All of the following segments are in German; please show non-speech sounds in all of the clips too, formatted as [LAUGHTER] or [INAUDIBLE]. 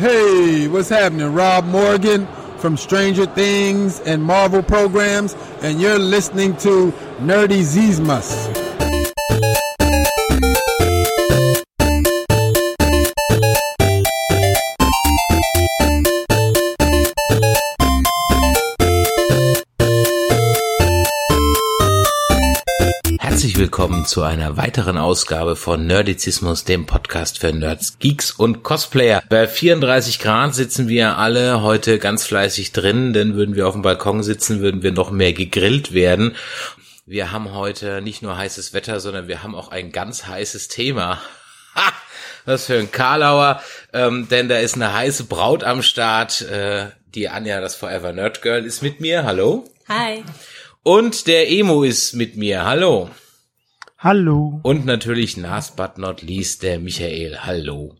Hey, what's happening? Rob Morgan from Stranger Things and Marvel programs, and you're listening to Nerdy Zismas. Willkommen zu einer weiteren Ausgabe von Nerdizismus, dem Podcast für Nerds, Geeks und Cosplayer. Bei 34 Grad sitzen wir alle heute ganz fleißig drin, denn würden wir auf dem Balkon sitzen, würden wir noch mehr gegrillt werden. Wir haben heute nicht nur heißes Wetter, sondern wir haben auch ein ganz heißes Thema. Ha! Was für ein Karlauer, ähm, denn da ist eine heiße Braut am Start. Äh, die Anja, das Forever Nerd Girl, ist mit mir. Hallo. Hi. Und der Emo ist mit mir. Hallo. Hallo. Und natürlich last but not least der Michael. Hallo.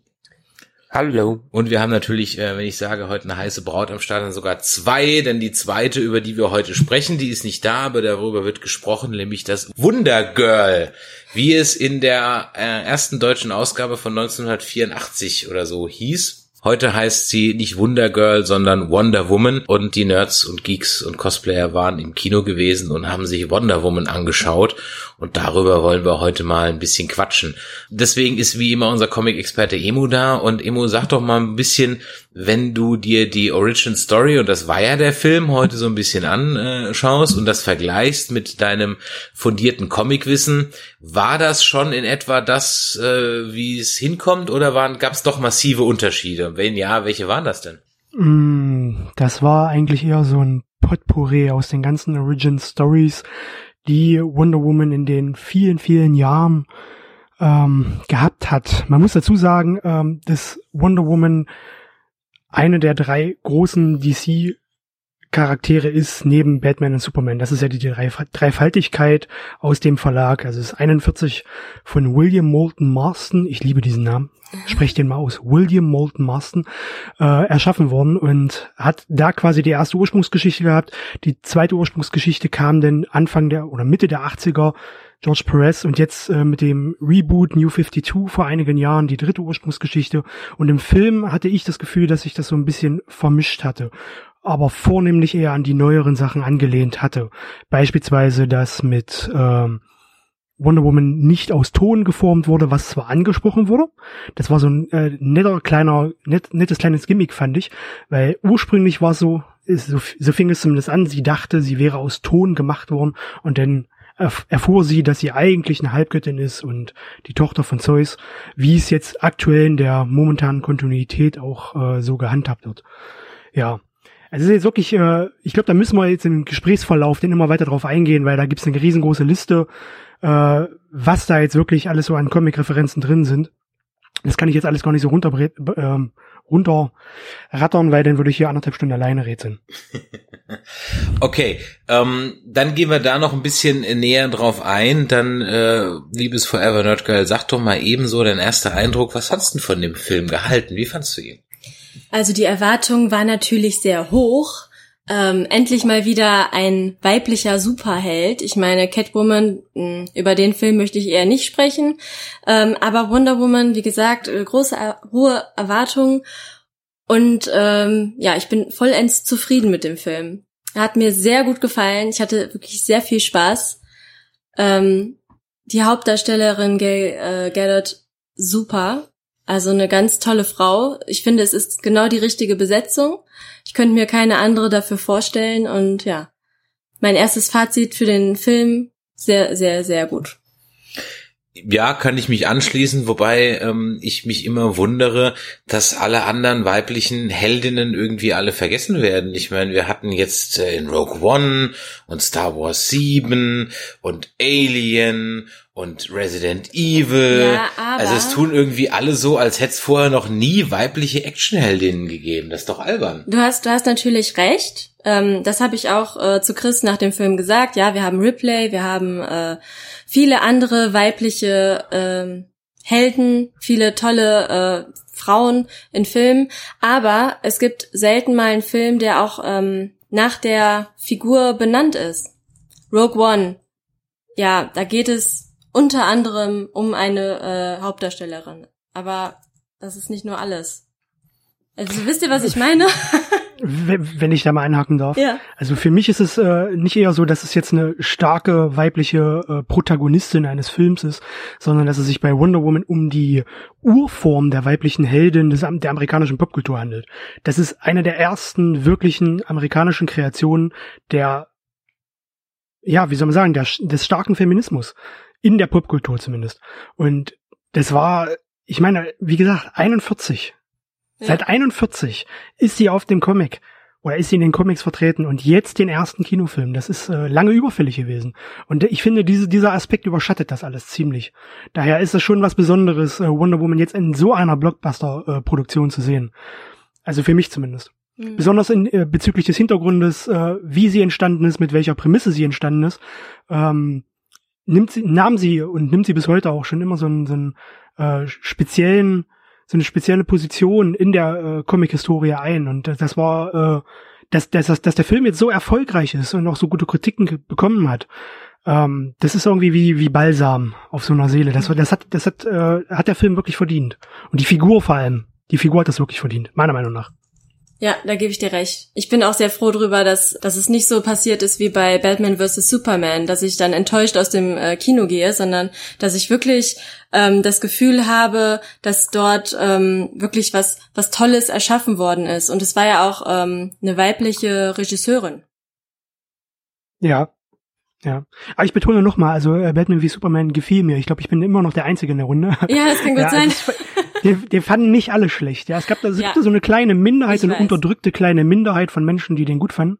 Hallo. Und wir haben natürlich, äh, wenn ich sage, heute eine heiße Braut am Start, dann sogar zwei, denn die zweite, über die wir heute sprechen, die ist nicht da, aber darüber wird gesprochen, nämlich das Wundergirl, wie es in der äh, ersten deutschen Ausgabe von 1984 oder so hieß. Heute heißt sie nicht Wonder Girl, sondern Wonder Woman und die Nerds und Geeks und Cosplayer waren im Kino gewesen und haben sich Wonder Woman angeschaut und darüber wollen wir heute mal ein bisschen quatschen. Deswegen ist wie immer unser Comic-Experte Emu da und Emu, sag doch mal ein bisschen, wenn du dir die Origin Story und das war ja der Film heute so ein bisschen anschaust und das vergleichst mit deinem fundierten Comicwissen, war das schon in etwa das, äh, wie es hinkommt oder gab es doch massive Unterschiede? Wenn ja, welche waren das denn? Mm, Das war eigentlich eher so ein Potpourri aus den ganzen Origin Stories, die Wonder Woman in den vielen, vielen Jahren ähm, gehabt hat. Man muss dazu sagen, ähm, dass Wonder Woman eine der drei großen DC Charaktere ist neben Batman und Superman. Das ist ja die Dreif Dreifaltigkeit aus dem Verlag. Also es ist 41 von William Moulton Marston. Ich liebe diesen Namen. Sprech den mal aus. William Moulton Marston äh, erschaffen worden und hat da quasi die erste Ursprungsgeschichte gehabt. Die zweite Ursprungsgeschichte kam dann Anfang der oder Mitte der 80er George Perez und jetzt äh, mit dem Reboot New 52 vor einigen Jahren die dritte Ursprungsgeschichte. Und im Film hatte ich das Gefühl, dass sich das so ein bisschen vermischt hatte aber vornehmlich eher an die neueren Sachen angelehnt hatte. Beispielsweise, dass mit ähm, Wonder Woman nicht aus Ton geformt wurde, was zwar angesprochen wurde. Das war so ein äh, netter kleiner, net, nettes kleines Gimmick, fand ich, weil ursprünglich war so, so, so fing es zumindest an, sie dachte, sie wäre aus Ton gemacht worden und dann erf erfuhr sie, dass sie eigentlich eine Halbgöttin ist und die Tochter von Zeus, wie es jetzt aktuell in der momentanen Kontinuität auch äh, so gehandhabt wird. Ja, es ist jetzt wirklich, äh, ich glaube, da müssen wir jetzt im Gesprächsverlauf denn immer weiter drauf eingehen, weil da gibt es eine riesengroße Liste, äh, was da jetzt wirklich alles so an Comic-Referenzen drin sind. Das kann ich jetzt alles gar nicht so runter, ähm, runterrattern, weil dann würde ich hier anderthalb Stunden alleine rätseln. [LAUGHS] Okay, ähm, dann gehen wir da noch ein bisschen näher drauf ein. Dann, äh, liebes Forever Nerd Girl, sag doch mal ebenso dein erster Eindruck. Was hast du denn von dem Film gehalten? Wie fandst du ihn? Also die Erwartung war natürlich sehr hoch. Ähm, endlich mal wieder ein weiblicher Superheld. Ich meine, Catwoman, mh, über den Film möchte ich eher nicht sprechen. Ähm, aber Wonder Woman, wie gesagt, äh, große, äh, hohe Erwartungen. Und ähm, ja, ich bin vollends zufrieden mit dem Film. Er hat mir sehr gut gefallen. Ich hatte wirklich sehr viel Spaß. Ähm, die Hauptdarstellerin Gal äh, Gadot, super. Also eine ganz tolle Frau. Ich finde, es ist genau die richtige Besetzung. Ich könnte mir keine andere dafür vorstellen und ja, mein erstes Fazit für den Film sehr, sehr, sehr gut. Ja, kann ich mich anschließen, wobei ähm, ich mich immer wundere, dass alle anderen weiblichen Heldinnen irgendwie alle vergessen werden. Ich meine, wir hatten jetzt äh, in Rogue One und Star Wars 7 und Alien und Resident Evil. Ja, aber- also es tun irgendwie alle so, als hätte es vorher noch nie weibliche Actionheldinnen gegeben. Das ist doch albern. Du hast, du hast natürlich recht. Ähm, das habe ich auch äh, zu Chris nach dem Film gesagt. Ja, wir haben Ripley, wir haben äh, viele andere weibliche ähm, Helden, viele tolle äh, Frauen in Filmen. Aber es gibt selten mal einen Film, der auch ähm, nach der Figur benannt ist. Rogue One. Ja, da geht es unter anderem um eine äh, Hauptdarstellerin. Aber das ist nicht nur alles. Also wisst ihr, was ich meine? [LAUGHS] wenn ich da mal einhaken darf. Ja. Also für mich ist es äh, nicht eher so, dass es jetzt eine starke weibliche äh, Protagonistin eines Films ist, sondern dass es sich bei Wonder Woman um die Urform der weiblichen Heldin des, der amerikanischen Popkultur handelt. Das ist eine der ersten wirklichen amerikanischen Kreationen der, ja, wie soll man sagen, der, des starken Feminismus. In der Popkultur zumindest. Und das war, ich meine, wie gesagt, 41 Seit 41 ist sie auf dem Comic oder ist sie in den Comics vertreten und jetzt den ersten Kinofilm. Das ist äh, lange überfällig gewesen. Und ich finde, diese, dieser Aspekt überschattet das alles ziemlich. Daher ist es schon was Besonderes, äh, Wonder Woman jetzt in so einer Blockbuster-Produktion zu sehen. Also für mich zumindest. Mhm. Besonders in, äh, bezüglich des Hintergrundes, äh, wie sie entstanden ist, mit welcher Prämisse sie entstanden ist, ähm, nimmt sie, nahm sie und nimmt sie bis heute auch schon immer so einen, so einen äh, speziellen so eine spezielle Position in der äh, Comic-Historie ein. Und das war, äh, dass, dass, dass der Film jetzt so erfolgreich ist und auch so gute Kritiken bekommen hat. Ähm, das ist irgendwie wie, wie Balsam auf so einer Seele. Das, das hat, das hat, äh, hat der Film wirklich verdient. Und die Figur vor allem. Die Figur hat das wirklich verdient, meiner Meinung nach. Ja, da gebe ich dir recht. Ich bin auch sehr froh drüber, dass, dass es nicht so passiert ist wie bei Batman vs. Superman, dass ich dann enttäuscht aus dem äh, Kino gehe, sondern dass ich wirklich ähm, das Gefühl habe, dass dort ähm, wirklich was, was Tolles erschaffen worden ist. Und es war ja auch ähm, eine weibliche Regisseurin. Ja, ja, aber ich betone nochmal, also äh, Batman wie Superman gefiel mir. Ich glaube, ich bin immer noch der Einzige in der Runde. Ja, das kann [LAUGHS] gut ja, sein. Den, den fanden nicht alle schlecht. Ja, es gab da es ja. so eine kleine Minderheit, so eine weiß. unterdrückte kleine Minderheit von Menschen, die den gut fanden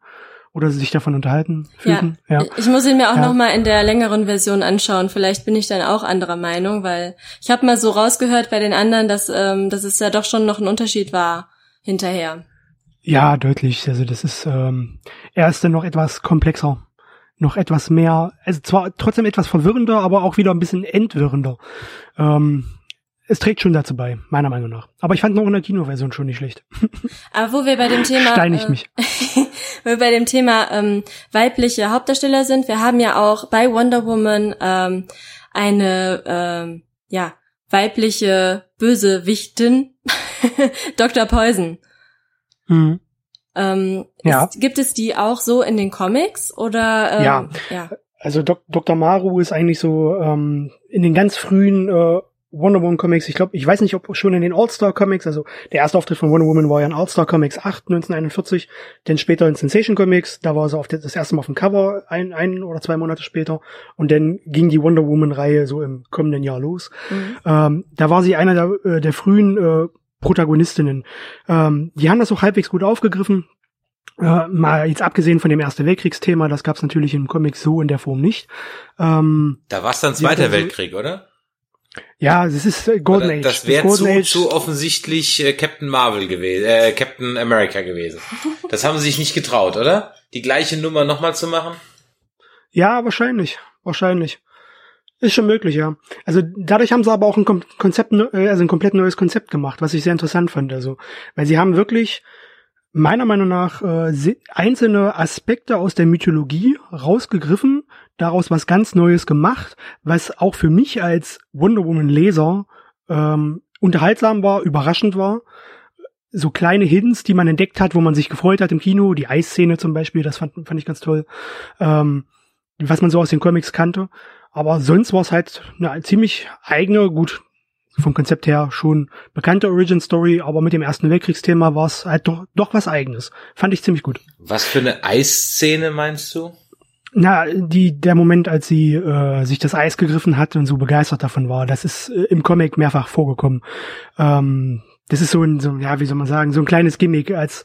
oder sich davon unterhalten fühlten. Ja. ja. Ich muss ihn mir auch ja. noch mal in der längeren Version anschauen. Vielleicht bin ich dann auch anderer Meinung, weil ich habe mal so rausgehört bei den anderen, dass ähm, dass es ja doch schon noch ein Unterschied war hinterher. Ja, deutlich. Also das ist ähm, er ist dann noch etwas komplexer noch etwas mehr, also zwar trotzdem etwas verwirrender, aber auch wieder ein bisschen entwirrender. Ähm, es trägt schon dazu bei, meiner Meinung nach. Aber ich fand noch in der Kinoversion schon nicht schlecht. Aber wo wir bei dem Thema, Steinig äh, mich. [LAUGHS] wo wir bei dem Thema ähm, weibliche Hauptdarsteller sind, wir haben ja auch bei Wonder Woman ähm, eine ähm, ja weibliche Bösewichtin, [LAUGHS] Dr. Poison. Mhm. Ähm, ja. Ist, gibt es die auch so in den Comics oder? Ähm, ja. ja. Also Dok Dr. Maru ist eigentlich so ähm, in den ganz frühen äh, Wonder Woman Comics, ich glaube, ich weiß nicht, ob schon in den All-Star Comics, also der erste Auftritt von Wonder Woman war ja in All-Star Comics 8, 1941, dann später in Sensation Comics, da war sie auf das erste Mal auf dem Cover, ein, ein oder zwei Monate später, und dann ging die Wonder Woman Reihe so im kommenden Jahr los. Mhm. Ähm, da war sie einer der, äh, der frühen äh, Protagonistinnen. Ähm, die haben das auch halbwegs gut aufgegriffen. Äh, mal jetzt abgesehen von dem Erste Weltkriegsthema, das gab es natürlich im Comic so in der Form nicht. Ähm, da war es dann Zweiter Weltkrieg, oder? Ja, das ist äh, Golden Age. Das wäre zu, Age. zu offensichtlich äh, Captain Marvel gewesen, äh, Captain America gewesen. [LAUGHS] Das haben sie sich nicht getraut, oder? Die gleiche Nummer nochmal zu machen? Ja, wahrscheinlich, wahrscheinlich. Ist schon möglich, ja. Also dadurch haben sie aber auch ein Konzept, äh, also ein komplett neues Konzept gemacht, was ich sehr interessant fand. Also, weil sie haben wirklich meiner Meinung nach äh, einzelne Aspekte aus der Mythologie rausgegriffen, daraus was ganz Neues gemacht, was auch für mich als Wonder Woman Leser ähm, unterhaltsam war, überraschend war. So kleine Hints, die man entdeckt hat, wo man sich gefreut hat im Kino, die Eisszene zum Beispiel, das fand, fand ich ganz toll, ähm, was man so aus den Comics kannte. Aber sonst war es halt eine ziemlich eigene, gut, vom Konzept her schon bekannte Origin Story, aber mit dem Ersten Weltkriegsthema war es halt doch, doch was eigenes. Fand ich ziemlich gut. Was für eine Eisszene meinst du? Na, die, der Moment, als sie äh, sich das Eis gegriffen hat und so begeistert davon war, das ist äh, im Comic mehrfach vorgekommen. Ähm, das ist so ein, so, ja, wie soll man sagen, so ein kleines Gimmick, als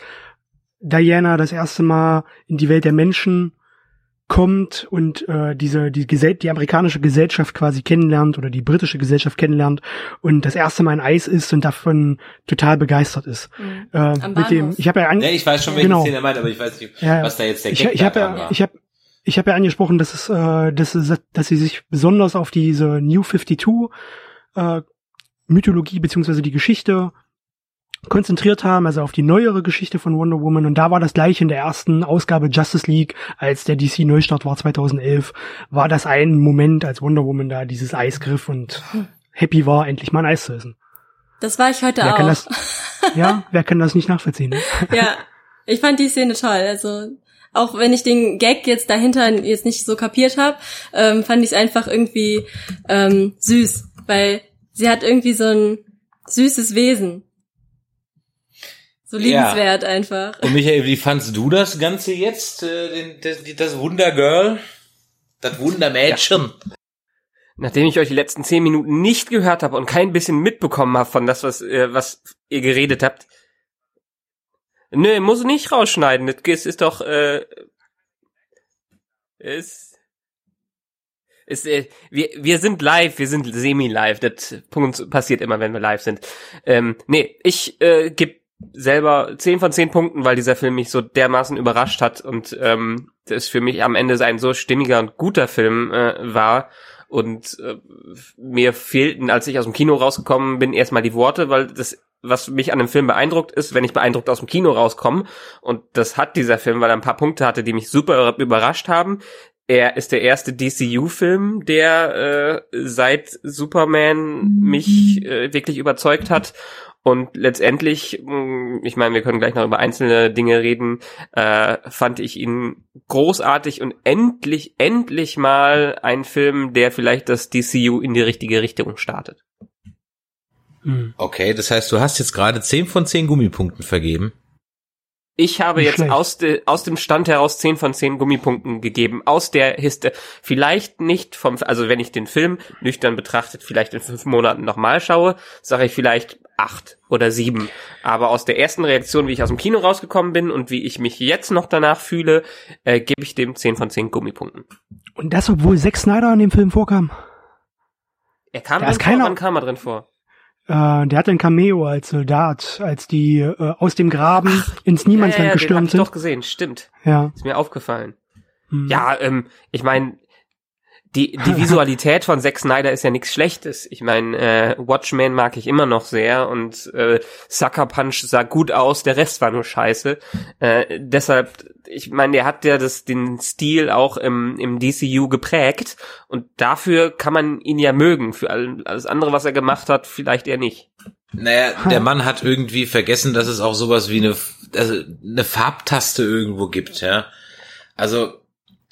Diana das erste Mal in die Welt der Menschen kommt und äh, diese die, Gesell die amerikanische Gesellschaft quasi kennenlernt oder die britische Gesellschaft kennenlernt und das erste Mal ein Eis isst und davon total begeistert ist. Mhm. Äh, mit dem ich habe ja an, ja, ich weiß schon welche genau. Szene er meint, aber ich weiß nicht, ja, was da jetzt der Gag Ich, ich habe ja, ich habe ich habe ja angesprochen, dass es äh, dass es, dass sie sich besonders auf diese New 52 äh, Mythologie beziehungsweise die Geschichte konzentriert haben, also auf die neuere Geschichte von Wonder Woman. Und da war das gleiche in der ersten Ausgabe Justice League, als der DC Neustart war 2011, war das ein Moment, als Wonder Woman da dieses Eis griff und happy war, endlich mal ein Eis zu essen. Das war ich heute wer auch. Kann das, Ja, wer kann das nicht nachvollziehen? Ne? [LAUGHS] ja, [LAUGHS] ich fand die Szene toll. Also auch wenn ich den Gag jetzt dahinter jetzt nicht so kapiert habe, ähm, fand ich es einfach irgendwie ähm, süß, weil sie hat irgendwie so ein süßes Wesen. So liebenswert ja. einfach. Und Michael, wie fandst du das Ganze jetzt, äh, den, das, das Wundergirl? Das Wundermädchen? Ja. Nachdem ich euch die letzten zehn Minuten nicht gehört habe und kein bisschen mitbekommen habe von das, was, äh, was ihr geredet habt. Nö, muss nicht rausschneiden. Das ist doch, äh, ist, ist, äh, wir, wir sind live, wir sind semi-live. Das passiert immer, wenn wir live sind. Ähm, nee, ich äh, gebe selber 10 von 10 Punkten, weil dieser Film mich so dermaßen überrascht hat und ähm, das für mich am Ende ein so stimmiger und guter Film äh, war. Und äh, mir fehlten, als ich aus dem Kino rausgekommen bin, erstmal die Worte, weil das, was mich an dem Film beeindruckt, ist, wenn ich beeindruckt aus dem Kino rauskomme. Und das hat dieser Film, weil er ein paar Punkte hatte, die mich super überrascht haben. Er ist der erste DCU-Film, der äh, seit Superman mich äh, wirklich überzeugt hat. Und letztendlich, mm, ich meine, wir können gleich noch über einzelne Dinge reden, äh, fand ich ihn großartig und endlich, endlich mal ein Film, der vielleicht das DCU in die richtige Richtung startet. Hm. Okay, das heißt, du hast jetzt gerade 10 von 10 Gummipunkten vergeben. Ich habe Nicht jetzt aus, de, aus dem Stand heraus 10 von 10 Gummipunkten gegeben. Aus der Histe. Vielleicht nicht vom, also wenn ich den Film nüchtern betrachtet, vielleicht in fünf Monaten nochmal schaue, sage ich vielleicht acht oder sieben. Aber aus der ersten Reaktion, wie ich aus dem Kino rausgekommen bin und wie ich mich jetzt noch danach fühle, äh, gebe ich dem 10 von 10 Gummipunkten. Und das, obwohl Zack Snyder in dem Film vorkam? Er kam da drin vor, wann kam er drin vor? Äh, der hatte ein Cameo als Soldat, als die äh, aus dem Graben Ach, ins Niemandsland ja, ja, gestürmt den hab ich sind. doch gesehen, stimmt. Ja. Ist mir aufgefallen. Hm. Ja, ähm, ich meine, die, die [LAUGHS] Visualität von Zack Snyder ist ja nichts Schlechtes. Ich meine, äh, Watchmen mag ich immer noch sehr und äh, Sucker Punch sah gut aus, der Rest war nur scheiße. Äh, deshalb, ich meine, der hat ja das, den Stil auch im, im DCU geprägt und dafür kann man ihn ja mögen. Für alles andere, was er gemacht hat, vielleicht eher nicht. Naja, der Mann hat irgendwie vergessen, dass es auch sowas wie eine, also eine Farbtaste irgendwo gibt, ja. Also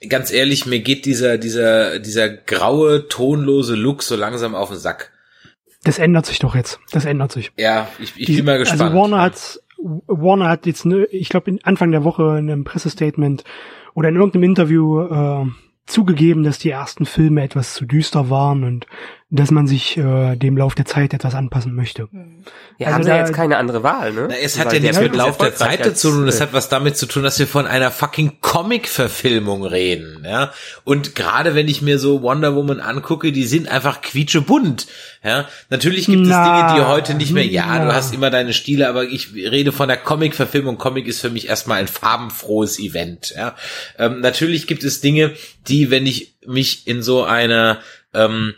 ganz ehrlich, mir geht dieser, dieser, dieser graue, tonlose Look so langsam auf den Sack. Das ändert sich doch jetzt. Das ändert sich. Ja, ich, ich Die, bin mal also gespannt. Also Warner hat, Warner hat jetzt, ne, ich glaube, Anfang der Woche in einem Pressestatement oder in irgendeinem Interview äh, zugegeben, dass die ersten Filme etwas zu düster waren und dass man sich äh, dem Lauf der Zeit etwas anpassen möchte. Hm. Ja, also haben da, jetzt keine andere Wahl, ne? Na, es hat Weil ja nichts mit Lauf der Zeit zu tun, es hat was damit zu tun, dass wir von einer fucking Comic-Verfilmung reden, ja. Und gerade wenn ich mir so Wonder Woman angucke, die sind einfach quietschebunt, ja. Natürlich gibt na, es Dinge, die heute nicht mehr, ja, na. du hast immer deine Stile, aber ich rede von der Comic-Verfilmung. Comic ist für mich erstmal ein farbenfrohes Event, ja. Ähm, natürlich gibt es Dinge, die, wenn ich mich in so einer ähm,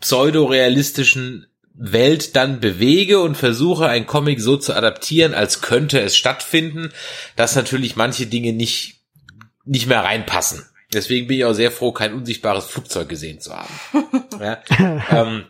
pseudorealistischen Welt dann bewege und versuche, ein Comic so zu adaptieren, als könnte es stattfinden, dass natürlich manche Dinge nicht, nicht mehr reinpassen. Deswegen bin ich auch sehr froh, kein unsichtbares Flugzeug gesehen zu haben. [LAUGHS] ja, ähm,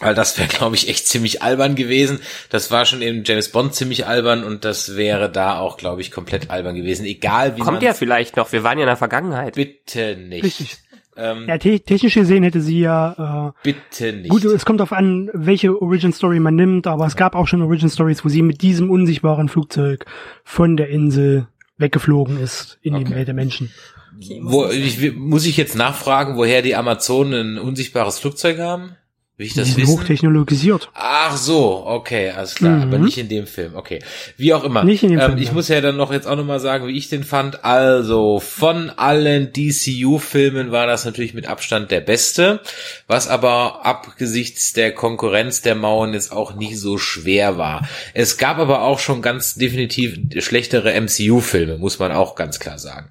weil das wäre, glaube ich, echt ziemlich albern gewesen. Das war schon in James Bond ziemlich albern und das wäre da auch, glaube ich, komplett albern gewesen. Egal wie Kommt ja vielleicht noch, wir waren ja in der Vergangenheit. Bitte nicht. Ähm, ja, te technisch gesehen hätte sie ja. Äh, bitte nicht. Gut, es kommt darauf an, welche Origin Story man nimmt, aber es gab auch schon Origin Stories, wo sie mit diesem unsichtbaren Flugzeug von der Insel weggeflogen ist in okay. die Welt der Menschen. Okay, wo, ich, muss ich jetzt nachfragen, woher die Amazonen ein unsichtbares Flugzeug haben? Wie ich das die sind wissen? hochtechnologisiert. Ach so, okay, alles klar, mhm. aber nicht in dem Film, okay. Wie auch immer. Nicht in dem ähm, Film. Ich ja. muss ja dann noch jetzt auch nochmal sagen, wie ich den fand. Also, von allen DCU-Filmen war das natürlich mit Abstand der beste, was aber abgesichts der Konkurrenz der Mauern jetzt auch nicht so schwer war. Es gab aber auch schon ganz definitiv schlechtere MCU-Filme, muss man auch ganz klar sagen.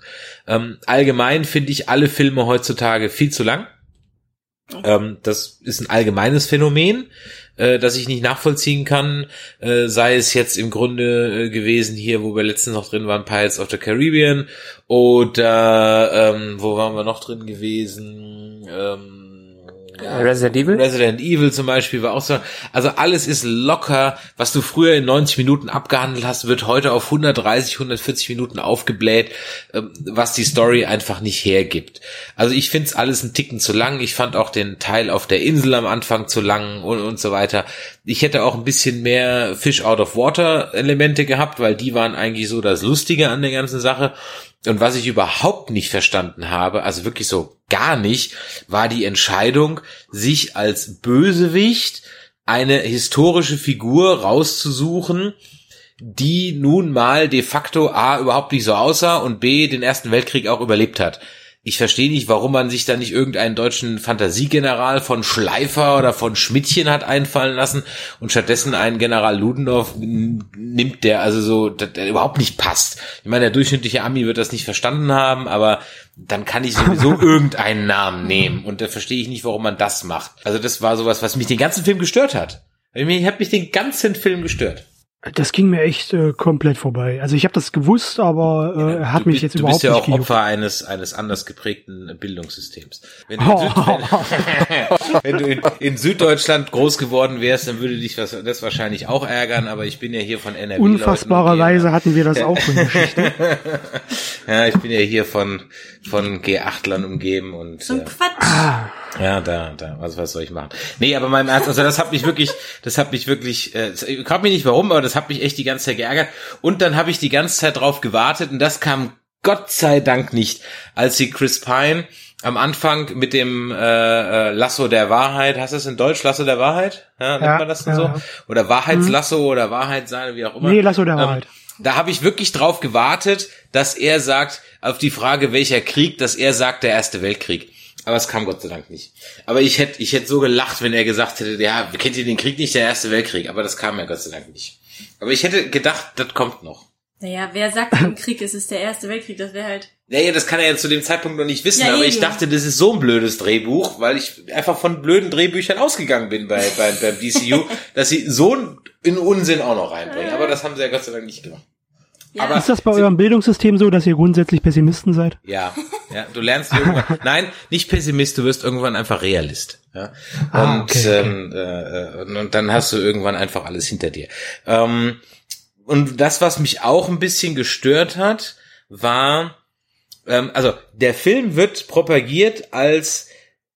Ähm, allgemein finde ich alle Filme heutzutage viel zu lang ähm, das ist ein allgemeines Phänomen, äh, das ich nicht nachvollziehen kann, äh, sei es jetzt im Grunde äh, gewesen hier, wo wir letztens noch drin waren, Pirates of the Caribbean oder ähm, wo waren wir noch drin gewesen? Ähm, Resident Evil? Resident Evil zum Beispiel war auch so. Also alles ist locker. Was du früher in 90 Minuten abgehandelt hast, wird heute auf 130, 140 Minuten aufgebläht, ähm, was die Story einfach nicht hergibt. Also ich find's alles ein Ticken zu lang. Ich fand auch den Teil auf der Insel am Anfang zu lang und, und so weiter. Ich hätte auch ein bisschen mehr Fish out of Water Elemente gehabt, weil die waren eigentlich so das Lustige an der ganzen Sache. Und was ich überhaupt nicht verstanden habe, also wirklich so gar nicht, war die Entscheidung, sich als Bösewicht eine historische Figur rauszusuchen, die nun mal de facto A überhaupt nicht so aussah und B den Ersten Weltkrieg auch überlebt hat. Ich verstehe nicht, warum man sich da nicht irgendeinen deutschen Fantasiegeneral von Schleifer oder von Schmidtchen hat einfallen lassen und stattdessen einen General Ludendorff nimmt, der also so, der, überhaupt nicht passt. Ich meine, der durchschnittliche Ami wird das nicht verstanden haben, aber dann kann ich sowieso [LAUGHS] irgendeinen Namen nehmen und da verstehe ich nicht, warum man das macht. Also das war sowas, was mich den ganzen Film gestört hat. Ich habe mich den ganzen Film gestört. Das ging mir echt äh, komplett vorbei. Also ich habe das gewusst, aber äh, Ja, hat du, mich bist- jetzt du überhaupt bist ja auch nicht. Opfer eines eines anders geprägten Bildungssystems. Wenn du, in, Süd, wenn, [LAUGHS] [LAUGHS] wenn du in, in Süddeutschland groß geworden wärst, dann würde dich was, das wahrscheinlich auch ärgern. Aber ich bin ja hier von NRW. Unfassbarerweise hatten wir das auch in der Geschichte. [LAUGHS] Ja, ich bin ja hier von von G8lern umgeben und So ein äh, Quatsch. Ja, da, da, was, was soll ich machen? Nee, aber mein Ernst, also das hat mich wirklich, das hat mich wirklich, äh, ich frag mich nicht warum, aber das hat mich echt die ganze Zeit geärgert. Und dann habe ich die ganze Zeit drauf gewartet und das kam Gott sei Dank nicht, als sie Chris Pine am Anfang mit dem äh, äh, Lasso der Wahrheit, heißt das in Deutsch Lasso der Wahrheit? Ja, nennt Ja, man das denn ja, so? ja. Oder Wahrheitslasso oder Wahrheitsseil, wie auch immer. Nee, Lasso der Ähm, Wahrheit. da habe ich wirklich drauf gewartet, dass er sagt, auf die Frage, welcher Krieg, dass er sagt, der Erste Weltkrieg. Aber es kam Gott sei Dank nicht. Aber ich hätte, ich hätte so gelacht, wenn er gesagt hätte, ja, kennt ihr den Krieg nicht, der Erste Weltkrieg? Aber das kam ja Gott sei Dank nicht. Aber ich hätte gedacht, das kommt noch. Naja, wer sagt im Krieg, es ist der Erste Weltkrieg? Das wäre halt. Naja, das kann er ja zu dem Zeitpunkt noch nicht wissen, Ja, aber ich eben. dachte, das ist so ein blödes Drehbuch, weil ich einfach von blöden Drehbüchern ausgegangen bin bei, bei, beim DCU, [LAUGHS] dass sie so einen Unsinn auch noch reinbringen. Aber das haben sie ja Gott sei Dank nicht gemacht. Ja, Aber- Ist das bei eurem Bildungssystem so, dass ihr grundsätzlich Pessimisten seid? Ja, ja, du lernst irgendwann. [LAUGHS] Nein, nicht Pessimist, du wirst irgendwann einfach Realist. Ja? Und, Ah, okay, okay. Ähm, äh, und, und dann hast du irgendwann einfach alles hinter dir. Ähm, und das, was mich auch ein bisschen gestört hat, war, ähm, also der Film wird propagiert als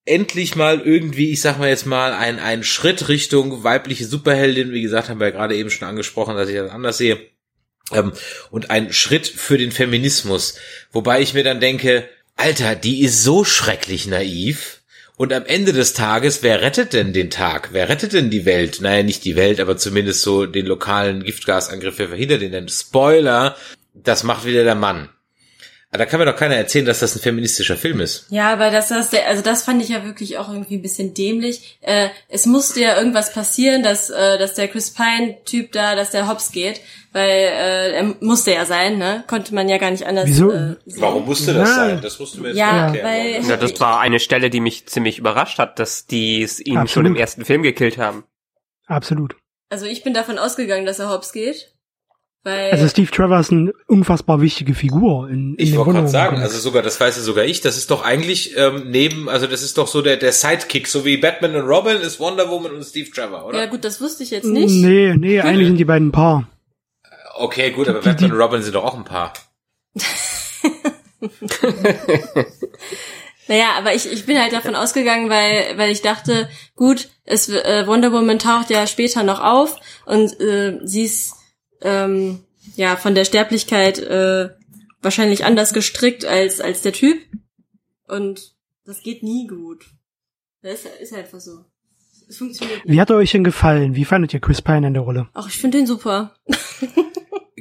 endlich mal irgendwie, ich sag mal jetzt mal, ein, ein Schritt Richtung weibliche Superheldin. Wie gesagt, haben wir ja gerade eben schon angesprochen, dass ich das anders sehe. Ähm, und ein Schritt für den Feminismus. Wobei ich mir dann denke, Alter, die ist so schrecklich naiv. Und am Ende des Tages, wer rettet denn den Tag? Wer rettet denn die Welt? Naja, nicht die Welt, aber zumindest so den lokalen Giftgasangriff. Wer verhindert den denn? Spoiler, das macht wieder der Mann. Aber da kann mir doch keiner erzählen, dass das ein feministischer Film ist. Ja, aber das, das, also das fand ich ja wirklich auch irgendwie ein bisschen dämlich. Äh, es musste ja irgendwas passieren, dass, äh, dass der Chris Pine-Typ da, dass der hops geht, weil äh, er musste ja sein, ne? Konnte man ja gar nicht anders. Wieso? Äh, sehen. Warum musste das Ja. sein? Das musst du mir jetzt Ja, erklären. weil- warum das- Ja, das war eine Stelle, die mich ziemlich überrascht hat, dass die es ihn Absolut. schon im ersten Film gekillt haben. Absolut. Also ich bin davon ausgegangen, dass er hops geht, weil Also Steve Trevor ist eine unfassbar wichtige Figur in, in Ich wollte gerade sagen, also sogar, das weiß ja sogar ich, das ist doch eigentlich ähm, neben, also das ist doch so der, der Sidekick, so wie Batman und Robin ist Wonder Woman und Steve Trevor, oder? ja gut, das wusste ich jetzt nicht. Nee, nee, [LAUGHS] eigentlich sind die beiden ein Paar. Okay, gut, aber Batman und Robin sind doch auch ein Paar. [LAUGHS] Naja, aber ich, ich bin halt davon ausgegangen, weil, weil ich dachte, gut, es, äh, Wonder Woman taucht ja später noch auf und äh, sie ist ähm, ja von der Sterblichkeit äh, wahrscheinlich anders gestrickt als, als der Typ. Und das geht nie gut. Das ist, ist einfach so. Es funktioniert nicht. Wie hat er euch denn gefallen? Wie fandet ihr Chris Pine in der Rolle? Ach, ich finde den super. [LAUGHS]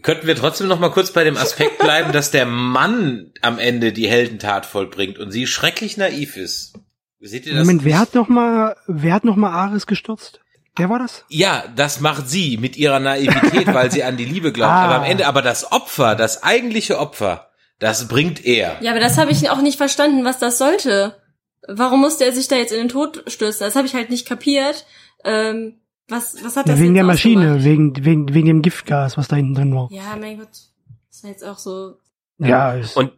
Könnten wir trotzdem noch mal kurz bei dem Aspekt bleiben, dass der Mann am Ende die Heldentat vollbringt und sie schrecklich naiv ist. Seht ihr das? Moment, wer hat noch mal, wer hat noch mal Ares gestürzt? Wer war das? Ja, das macht sie mit ihrer Naivität, weil sie an die Liebe glaubt. Ah. Aber am Ende, aber das Opfer, das eigentliche Opfer, das bringt er. Ja, aber das habe ich auch nicht verstanden, was das sollte. Warum musste er sich da jetzt in den Tod stürzen? Das habe ich halt nicht kapiert. Ähm, was, was hat das wegen der Maschine, ausgemacht? wegen, wegen, wegen dem Giftgas, was da hinten drin war. Ja, mein Gott. Das war jetzt auch so. Ja, ist, Und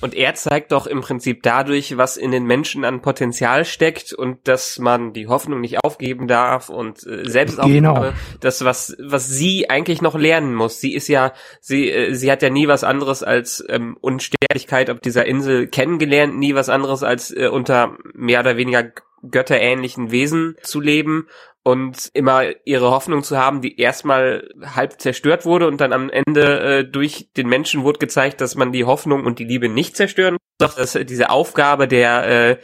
Und er zeigt doch im Prinzip dadurch, was in den Menschen an Potenzial steckt und dass man die Hoffnung nicht aufgeben darf und äh, selbst auch Genau. das, was, was sie eigentlich noch lernen muss. Sie ist ja, sie, äh, sie hat ja nie was anderes als ähm, Unsterblichkeit auf dieser Insel kennengelernt, nie was anderes als äh, unter mehr oder weniger götterähnlichen Wesen zu leben und immer ihre Hoffnung zu haben, die erstmal halb zerstört wurde und dann am Ende äh, durch den Menschen wurde gezeigt, dass man die Hoffnung und die Liebe nicht zerstören muss. Dass diese Aufgabe der äh,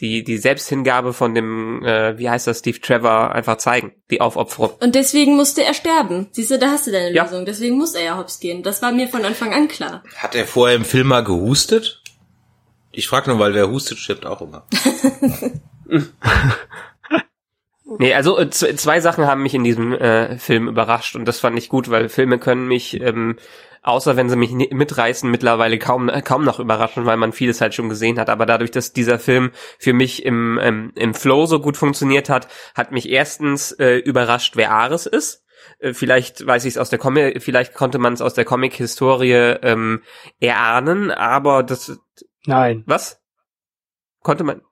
die die Selbsthingabe von dem äh, wie heißt das Steve Trevor einfach zeigen, die Aufopferung. Und deswegen musste er sterben. Siehst du, da hast du deine Ja. Lösung. Deswegen muss er ja hops gehen. Das war mir von Anfang an klar. Hat er vorher im Film mal gehustet? Ich frage nur, weil wer hustet, stirbt auch immer. [LAUGHS] [LAUGHS] Nee, also äh, zwei Sachen haben mich in diesem äh, Film überrascht und das fand ich gut, weil Filme können mich, ähm, außer wenn sie mich mitreißen, mittlerweile kaum äh, kaum noch überraschen, weil man vieles halt schon gesehen hat. Aber dadurch, dass dieser Film für mich im ähm, im Flow so gut funktioniert hat, hat mich erstens äh, überrascht, wer Ares ist. Äh, Vielleicht weiß ich es aus der Comic, vielleicht konnte man es aus der Comic-Historie ähm, erahnen, aber das Nein. was? Konnte man?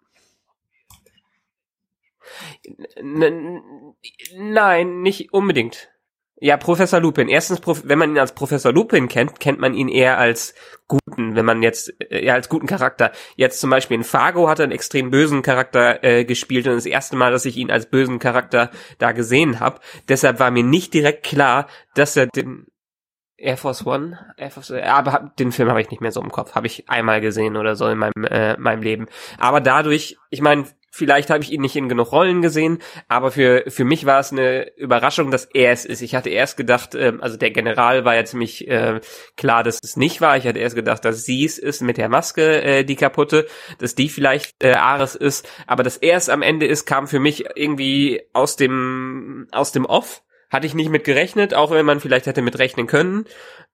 N nein, nicht unbedingt. Ja, Professor Lupin. Erstens, wenn man ihn als Professor Lupin kennt, kennt man ihn eher als guten, wenn man jetzt äh, eher als guten Charakter. Jetzt zum Beispiel in Fargo hat er einen extrem bösen Charakter äh, gespielt und das erste Mal, dass ich ihn als bösen Charakter da gesehen habe. Deshalb war mir nicht direkt klar, dass er den Air Force One, Air Force, äh, aber den Film habe ich nicht mehr so im Kopf, habe ich einmal gesehen oder so in meinem äh, meinem Leben. Aber dadurch, ich meine, vielleicht habe ich ihn nicht in genug Rollen gesehen, aber für für mich war es eine Überraschung, dass er es ist. Ich hatte erst gedacht, ähm, also der General war ja ziemlich äh, klar, dass es nicht war. Ich hatte erst gedacht, dass sie es ist mit der Maske, äh, die kaputte, dass die vielleicht äh, Ares ist, aber dass er es am Ende ist, kam für mich irgendwie aus dem aus dem Off. Hatte ich nicht mit gerechnet, auch wenn man vielleicht hätte mit rechnen können.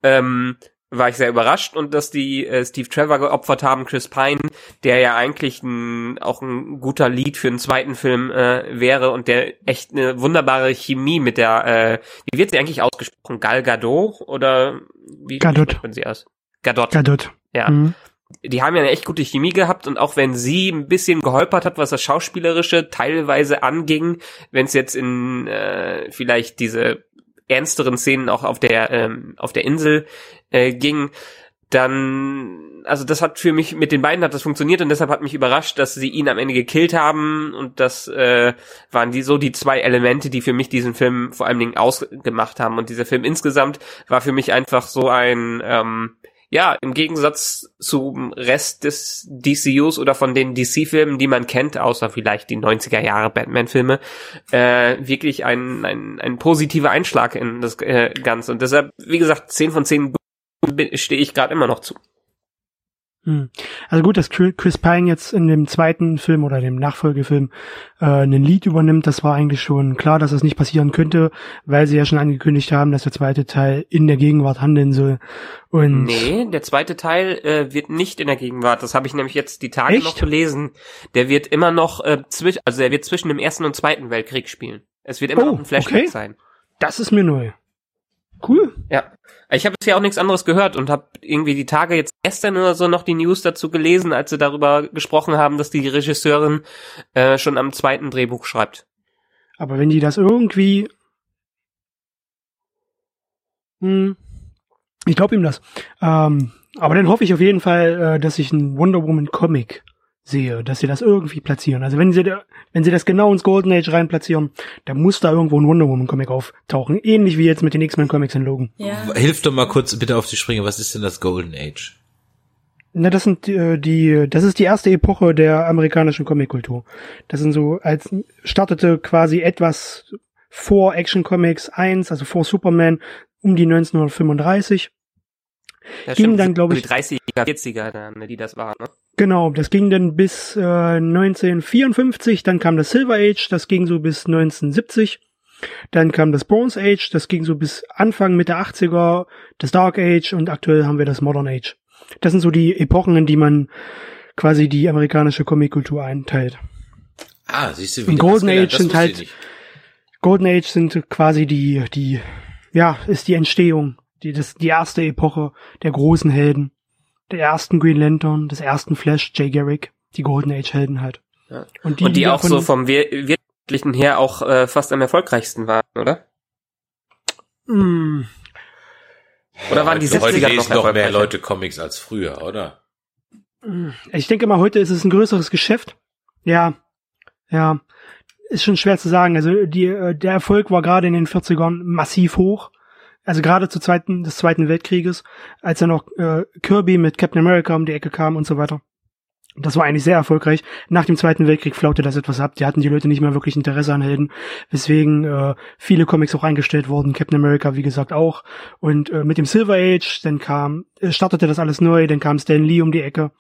Ähm, war ich sehr überrascht und dass die äh, Steve Trevor geopfert haben, Chris Pine, der ja eigentlich ein, auch ein guter Lead für einen zweiten Film äh, wäre und der echt eine wunderbare Chemie mit der, äh, wie wird sie eigentlich ausgesprochen? Gal Gadot oder wie Gadot. spricht man sie aus? Gadot. Gadot. Ja Mhm. die haben ja eine echt gute Chemie gehabt und auch wenn sie ein bisschen geholpert hat, was das Schauspielerische teilweise anging, wenn es jetzt in äh, vielleicht diese ernsteren Szenen auch auf der ähm, auf der Insel äh, ging, dann also das hat für mich mit den beiden hat das funktioniert und deshalb hat mich überrascht, dass sie ihn am Ende gekillt haben und das äh, waren die so die zwei Elemente, die für mich diesen Film vor allen Dingen ausgemacht haben. Und dieser Film insgesamt war für mich einfach so ein ähm, ja, im Gegensatz zum Rest des DCUs oder von den DC-Filmen, die man kennt, außer vielleicht die 90er Jahre Batman-Filme, äh, wirklich ein, ein, ein positiver Einschlag in das äh, Ganze. Und deshalb, wie gesagt, 10 von 10 stehe ich gerade immer noch zu. Hm. Also gut, dass Chri- Chris Pine jetzt in dem zweiten Film oder dem Nachfolgefilm äh, einen Lied übernimmt, das war eigentlich schon klar, dass das nicht passieren könnte, weil sie ja schon angekündigt haben, dass der zweite Teil in der Gegenwart handeln soll. Und Nee, der zweite Teil äh, wird nicht in der Gegenwart. Das habe ich nämlich jetzt die Tage Echt? noch gelesen. Der wird immer noch äh, zwischen, also er wird zwischen dem ersten und zweiten Weltkrieg spielen. Es wird immer Oh, noch ein Flashback okay. sein. das ist mir neu. Cool. Ja. Ich habe bisher auch nichts anderes gehört und habe irgendwie die Tage jetzt gestern oder so noch die News dazu gelesen, als sie darüber gesprochen haben, dass die Regisseurin äh, schon am zweiten Drehbuch schreibt. Aber wenn die das irgendwie. Hm, ich glaube ihm das. Ähm, aber dann hoffe ich auf jeden Fall, äh, dass ich einen Wonder Woman Comic sehe, dass sie das irgendwie platzieren. Also wenn sie da, wenn sie das genau ins Golden Age rein platzieren, dann muss da irgendwo ein Wonder Woman Comic auftauchen. Ähnlich wie jetzt mit den X-Men Comics in Logan. Ja. Hilf doch mal kurz bitte auf die Sprünge. Was ist denn das Golden Age? Na, das sind äh, die, das ist die erste Epoche der amerikanischen Comickultur. Das sind so, als startete quasi etwas vor Action Comics 1, also vor Superman, um die 1935. Ja, Ging stimmt, dann, die- glaub ich- Die 30er, 40er, dann, ne, die das waren, ne? Genau, das ging dann bis äh, 1954, dann kam das Silver Age, das ging so bis 1970. Dann kam das Bronze Age, das ging so bis Anfang Mitte 80er, das Dark Age und aktuell haben wir das Modern Age. Das sind so die Epochen, in die man quasi die amerikanische Comickultur einteilt. Ah, siehst du, wieder Golden. Age sind halt-. Golden Age sind quasi die, die, ja, ist die Entstehung, die, das, die erste Epoche der großen Helden. Der ersten Green Lantern, des ersten Flash, Jay Garrick, die Golden Age Helden halt. Ja. Und die, und die, die auch so vom wir wirtschaftlichen her auch äh, fast am erfolgreichsten waren, oder? Mm. Oder waren die 60er heute lesen noch mehr Leute Comics als früher, oder? Mm. Ich denke mal, heute ist es ein größeres Geschäft. Ja, ja, ist schon schwer zu sagen. Also die, äh, der Erfolg war gerade in den 40ern massiv hoch. Also gerade zu zweiten, des Zweiten Weltkrieges, als dann noch äh, Kirby mit Captain America um die Ecke kam und so weiter. Das war eigentlich sehr erfolgreich. Nach dem Zweiten Weltkrieg flaute das etwas ab. Die hatten die Leute nicht mehr wirklich Interesse an Helden, weswegen äh, viele Comics auch eingestellt wurden. Captain America, wie gesagt, auch. Und äh, mit dem Silver Age, dann kam, äh, startete das alles neu, dann kam Stan Lee um die Ecke,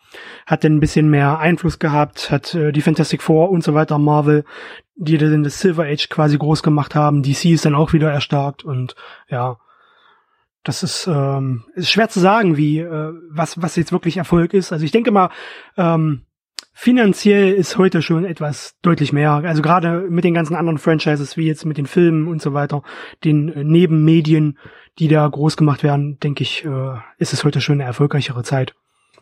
hat dann ein bisschen mehr Einfluss gehabt, hat äh, die Fantastic Four und so weiter, Marvel, die dann das Silver Age quasi groß gemacht haben. DC ist dann auch wieder erstarkt und ja, das ist, ähm, ist schwer zu sagen, wie äh, was was jetzt wirklich Erfolg ist. Also ich denke mal, ähm, finanziell ist heute schon etwas deutlich mehr. Also gerade mit den ganzen anderen Franchises, wie jetzt mit den Filmen und so weiter, den äh, Nebenmedien, die da groß gemacht werden, denke ich, äh, ist es heute schon eine erfolgreichere Zeit.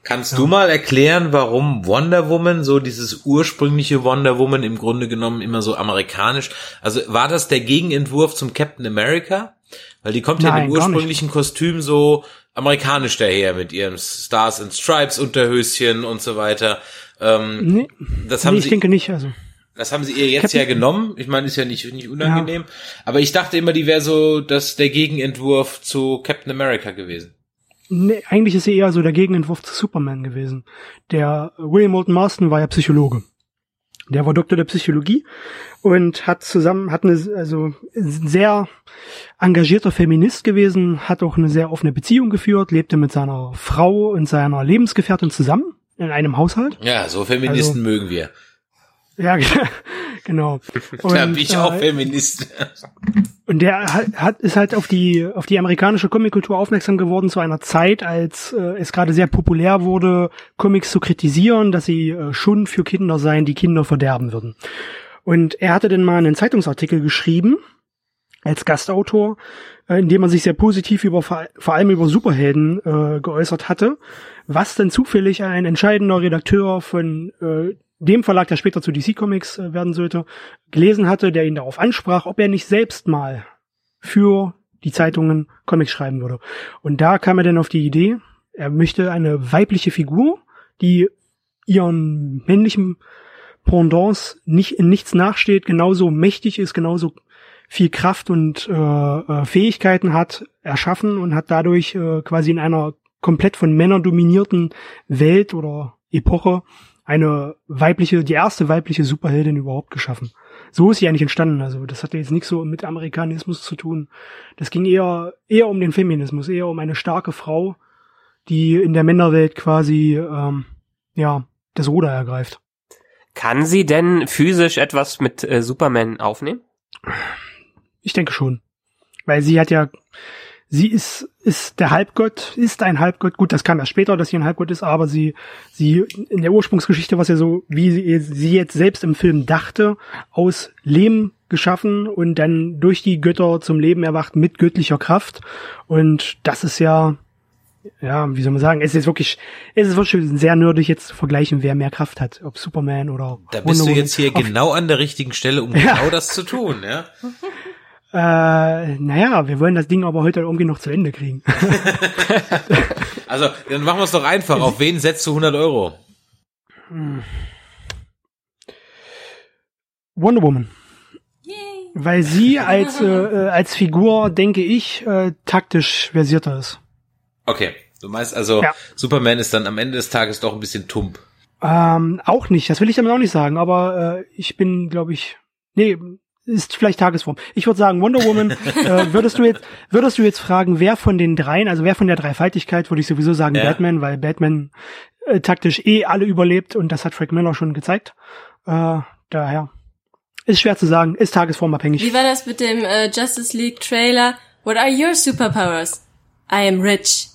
Kannst ja. du mal erklären, warum Wonder Woman, so dieses ursprüngliche Wonder Woman im Grunde genommen immer so amerikanisch, also war das der Gegenentwurf zum Captain America? Weil die kommt Nein, ja im ursprünglichen Kostüm so amerikanisch daher mit ihrem Stars and Stripes Unterhöschen und so weiter. Ähm, nee, das haben nee, ich sie, denke nicht. Also das haben sie ihr jetzt ja genommen. Ich meine, ist ja nicht nicht unangenehm. Ja. Aber ich dachte immer, die wäre so, dass der Gegenentwurf zu Captain America gewesen. Nee, eigentlich ist sie eher so der Gegenentwurf zu Superman gewesen. Der William Moulton Marston war ja Psychologe. Der war Doktor der Psychologie und hat zusammen, hat eine, also sehr engagierter Feminist gewesen, hat auch eine sehr offene Beziehung geführt, lebte mit seiner Frau und seiner Lebensgefährtin zusammen in einem Haushalt. Ja, so Feministen also, mögen wir. Ja, [LAUGHS] genau. Und, da bin ich auch äh, Feminist. [LAUGHS] Und der hat, ist halt auf die, auf die amerikanische Comickultur aufmerksam geworden zu einer Zeit, als äh, es gerade sehr populär wurde, Comics zu kritisieren, dass sie äh, schon für Kinder seien, die Kinder verderben würden. Und er hatte dann mal einen Zeitungsartikel geschrieben, als Gastautor, äh, in dem er sich sehr positiv über vor allem über Superhelden äh, geäußert hatte, was dann zufällig ein entscheidender Redakteur von äh, dem Verlag, der später zu DC Comics äh, werden sollte, gelesen hatte, der ihn darauf ansprach, ob er nicht selbst mal für die Zeitungen Comics schreiben würde. Und da kam er dann auf die Idee, er möchte eine weibliche Figur, die ihren männlichen Pendants nicht in nichts nachsteht, genauso mächtig ist, genauso viel Kraft und äh, äh, Fähigkeiten hat, erschaffen und hat dadurch äh, quasi in einer komplett von Männern dominierten Welt oder Epoche eine weibliche, die erste weibliche Superheldin überhaupt geschaffen. So ist sie eigentlich entstanden. Also das hatte jetzt nichts so mit Amerikanismus zu tun. Das ging eher eher um den Feminismus, eher um eine starke Frau, die in der Männerwelt quasi ähm, ja das Ruder ergreift. Kann sie denn physisch etwas mit äh, Superman aufnehmen? Ich denke schon. Weil sie hat ja, sie ist, ist der Halbgott, ist ein Halbgott. Gut, das kam ja später, dass sie ein Halbgott ist, aber sie, sie, in der Ursprungsgeschichte war es ja so, wie sie, sie jetzt selbst im Film dachte, aus Lehm geschaffen und dann durch die Götter zum Leben erwacht mit göttlicher Kraft. Und das ist ja, ja, wie soll man sagen, es ist wirklich, es ist wirklich sehr nerdig jetzt zu vergleichen, wer mehr Kraft hat, ob Superman oder Da bist Wonder du jetzt hier genau an der richtigen Stelle, um ja. genau das zu tun, ja? [LAUGHS] Äh, naja, wir wollen das Ding aber heute irgendwie noch zu Ende kriegen. [LAUGHS] also, dann machen wir es doch einfach. Auf wen setzt du 100 Euro? Wonder Woman. Yay. Weil sie [LAUGHS] als, äh, äh, als Figur, denke ich, äh, taktisch versierter ist. Okay, du meinst also, ja. Superman ist dann am Ende des Tages doch ein bisschen tump. Ähm, auch nicht, das will ich damit auch nicht sagen, aber äh, ich bin, glaube ich, nee, ist vielleicht Tagesform. Ich würde sagen, Wonder Woman, [LAUGHS] äh, würdest du jetzt, würdest du jetzt fragen, wer von den dreien, also wer von der Dreifaltigkeit, würde ich sowieso sagen ja. Batman, weil Batman äh, taktisch eh alle überlebt und das hat Frank Miller schon gezeigt. Äh, daher ist schwer zu sagen, ist tagesformabhängig. Wie war das mit dem äh, Justice League Trailer? What are your superpowers? I am rich.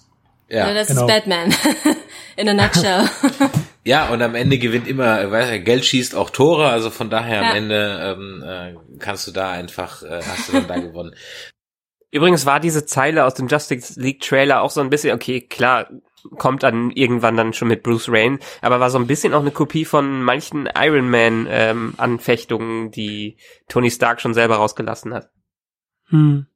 Ja, das genau. ist Batman. [LAUGHS] In a nutshell. [LAUGHS] ja, und am Ende gewinnt immer, weil Geld schießt auch Tore, also von daher ja. am Ende ähm, äh, kannst du da einfach, äh, hast du dann da gewonnen. [LAUGHS] Übrigens war diese Zeile aus dem Justice League Trailer auch so ein bisschen, okay, klar, kommt dann irgendwann dann schon mit Bruce Wayne, aber war so ein bisschen auch eine Kopie von manchen Iron Man ähm, Anfechtungen, die Tony Stark schon selber rausgelassen hat. Hm.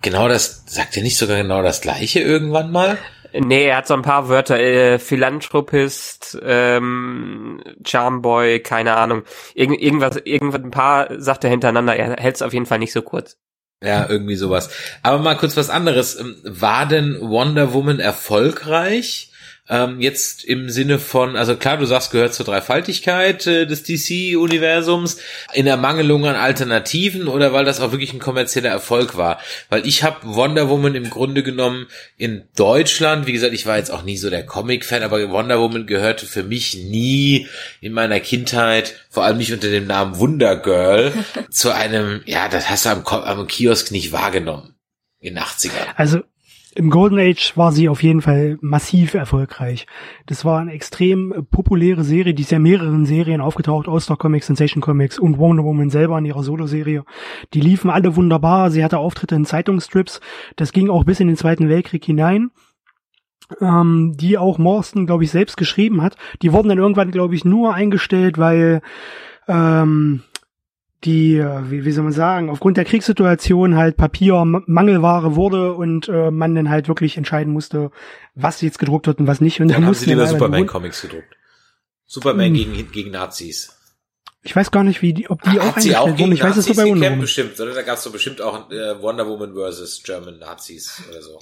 Genau das, sagt er nicht sogar genau das gleiche irgendwann mal? Nee, er hat so ein paar Wörter, äh, Philanthropist, ähm, Charmboy, keine Ahnung. Irgend, irgendwas, irgendwas, ein paar sagt er hintereinander, er hält es auf jeden Fall nicht so kurz. Ja, irgendwie sowas. Aber mal kurz was anderes. Ähm, War denn Wonder Woman erfolgreich? Ähm, jetzt im Sinne von, also klar, du sagst, gehört zur Dreifaltigkeit äh, des DC-Universums, in Ermangelung an Alternativen oder weil das auch wirklich ein kommerzieller Erfolg war? Weil ich habe Wonder Woman im Grunde genommen in Deutschland, wie gesagt, ich war jetzt auch nie so der Comic-Fan, aber Wonder Woman gehörte für mich nie in meiner Kindheit, vor allem nicht unter dem Namen Wonder Girl, [LAUGHS] zu einem, ja, das hast du am, am Kiosk nicht wahrgenommen. In den 80ern. Also im Golden Age war sie auf jeden Fall massiv erfolgreich. Das war eine extrem populäre Serie, die ist ja mehreren Serien aufgetaucht, All-Star Comics, Sensation Comics und Wonder Woman selber in ihrer Solo-Serie. Die liefen alle wunderbar, sie hatte Auftritte in Zeitungsstrips, das ging auch bis in den Zweiten Weltkrieg hinein. Ähm, die auch Morstan, glaube ich, selbst geschrieben hat. Die wurden dann irgendwann, glaube ich, nur eingestellt, weil ähm, die, äh, wie, wie soll man sagen, aufgrund der Kriegssituation halt Papier Mangelware wurde und äh, man dann halt wirklich entscheiden musste, was jetzt gedruckt wird und was nicht. Und Dann haben mussten sie lieber dann Superman-Comics gedruckt. Superman Hm. gegen, gegen Nazis. Ich weiß gar nicht, wie die, ob die auch Hat sie auch eingestellt wurden. gegen Ich weiß es Nazis nur bei Wonder Woman. bestimmt, oder? Da gab es doch bestimmt auch äh, Wonder Woman versus German Nazis oder so.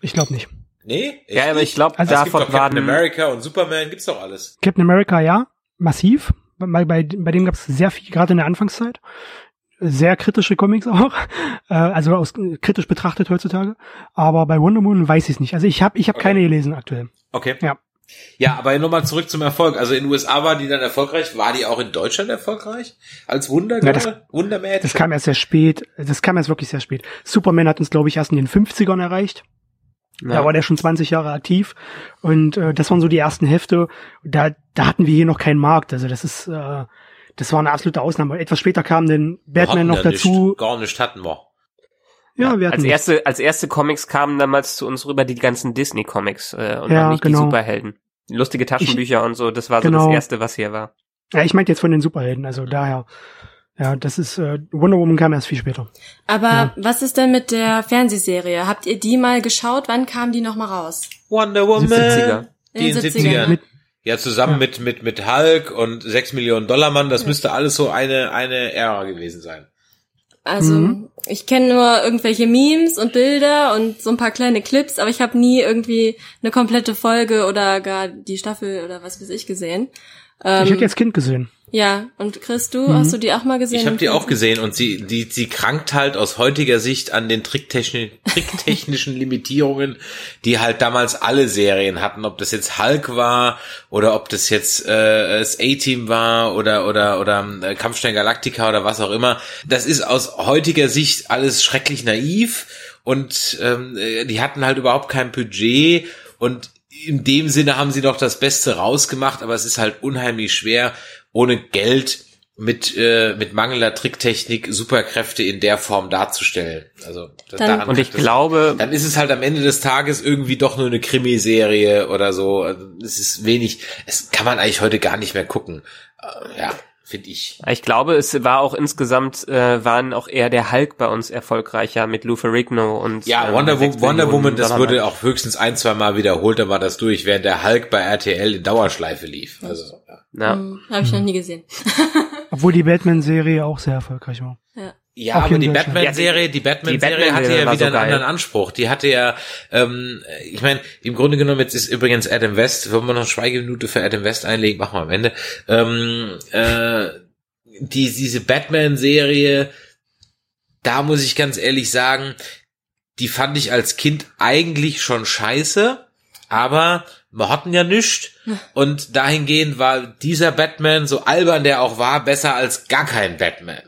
Ich glaube nicht. Nee? Ja, aber ich glaube, Also es gibt davon doch Captain waren America und Superman, gibt's doch alles. Captain America, ja, massiv. Bei, bei, bei dem gab es sehr viel, gerade in der Anfangszeit. Sehr kritische Comics auch. [LAUGHS] Äh, also aus, kritisch betrachtet heutzutage. Aber bei Wonder Woman weiß ich es nicht. Also ich habe ich hab Okay. keine gelesen aktuell. Okay. Ja. Ja, aber nochmal zurück zum Erfolg. Also in den USA war die dann erfolgreich. War die auch in Deutschland erfolgreich? Als Wunder, Ja, das- Wundermädchen? Das kam erst sehr spät. Das kam erst wirklich sehr spät. Superman hat uns, glaube ich, erst in den 50ern erreicht. Da war der schon 20 Jahre aktiv. Und äh, das waren so die ersten Hefte. Da, da hatten wir hier noch keinen Markt. Also das ist, äh, das war eine absolute Ausnahme. Etwas später kam dann Batman noch dazu. Nicht. Gar nicht hatten wir. Ja, wir hatten als erste, als erste Comics kamen damals zu uns rüber die ganzen Disney-Comics äh, und Ja, noch nicht die genau. Superhelden. Lustige Taschenbücher und so, das war so Genau. das erste, was hier war. Ja, ich meinte jetzt von den Superhelden, also daher. Ja, das ist, äh, Wonder Woman kam erst viel später. Aber Ja. was ist denn mit der Fernsehserie? Habt ihr die mal geschaut? Wann kam die noch mal raus? Wonder Woman. 70er. Die in den 70ern. 70ern. Mit- Ja, zusammen mit, mit, mit Hulk und 6 Millionen Dollar Mann, das müsste alles so eine, eine Ära gewesen sein. Also Mhm. ich kenne nur irgendwelche Memes und Bilder und so ein paar kleine Clips, aber ich habe nie irgendwie eine komplette Folge oder gar die Staffel oder was weiß ich gesehen. Ähm, ich hätte jetzt Kind gesehen. ja, und Chris, du, Mhm. hast du die auch mal gesehen? Ich habe die auch gesehen und sie, die, sie krankt halt aus heutiger Sicht an den tricktechni [LAUGHS] tricktechnischen Limitierungen, die halt damals alle Serien hatten, ob das jetzt Hulk war oder ob das jetzt äh, das A-Team war oder oder oder äh, Kampfstein Galactica oder was auch immer. Das ist aus heutiger Sicht alles schrecklich naiv und ähm, äh, die hatten halt überhaupt kein Budget und in dem Sinne haben sie doch das Beste rausgemacht, aber es ist halt unheimlich schwer, ohne Geld mit, äh, mit mangelnder Tricktechnik Superkräfte in der Form darzustellen. Also da- Dann- daran Und ich das- glaube, dann ist es halt am Ende des Tages irgendwie doch nur eine Krimiserie oder so. Also Es ist wenig, es kann man eigentlich heute gar nicht mehr gucken. Äh, Ja, finde ich. ich glaube, es war auch insgesamt, äh, waren auch eher der Hulk bei uns erfolgreicher mit Lou Ferrigno und Ja, ähm, Wonder, Wo Wonder Woman, das wurde auch höchstens ein, zwei Mal wiederholt, dann war das durch, während der Hulk bei RTL in Dauerschleife lief. Also, ja. Ja. Hm, habe ich noch nie gesehen. Obwohl die Batman-Serie auch sehr erfolgreich war. Ja, Auch aber hier in die. Batman-Serie, die Batman-Serie Batman-Serie hatte ja wieder so einen geil. anderen Anspruch. Die hatte ja, ähm, ich meine, im Grunde genommen, jetzt ist übrigens Adam West, wollen wir noch eine Schweigeminute für Adam West einlegen, machen wir am Ende. Ähm, äh, die, diese Batman-Serie, da muss ich ganz ehrlich sagen, die fand ich als Kind eigentlich schon scheiße, aber wir hatten ja nichts. [LAUGHS] Und dahingehend war dieser Batman, so albern der auch war, besser als gar kein Batman.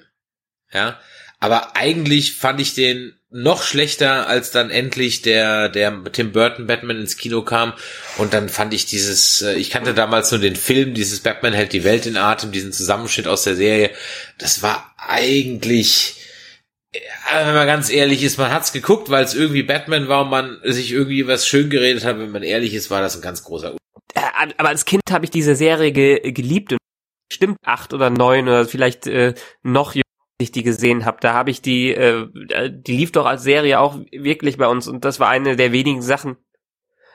Ja, aber eigentlich fand ich den noch schlechter, als dann endlich der, der Tim Burton Batman ins Kino kam. Und dann fand ich dieses, äh, ich kannte damals nur den Film, dieses Batman hält die Welt in Atem, diesen Zusammenschnitt aus der Serie. Das war eigentlich, Ja, wenn man ganz ehrlich ist, man hat's geguckt, weil es irgendwie Batman war und man sich irgendwie was schön geredet hat. Wenn man ehrlich ist, war das ein ganz großer. Äh, aber als Kind habe ich diese Serie ge geliebt und stimmt acht oder neun oder vielleicht äh, noch ich die gesehen habe. Da habe ich die, äh, die lief doch als Serie auch wirklich bei uns und das war eine der wenigen Sachen,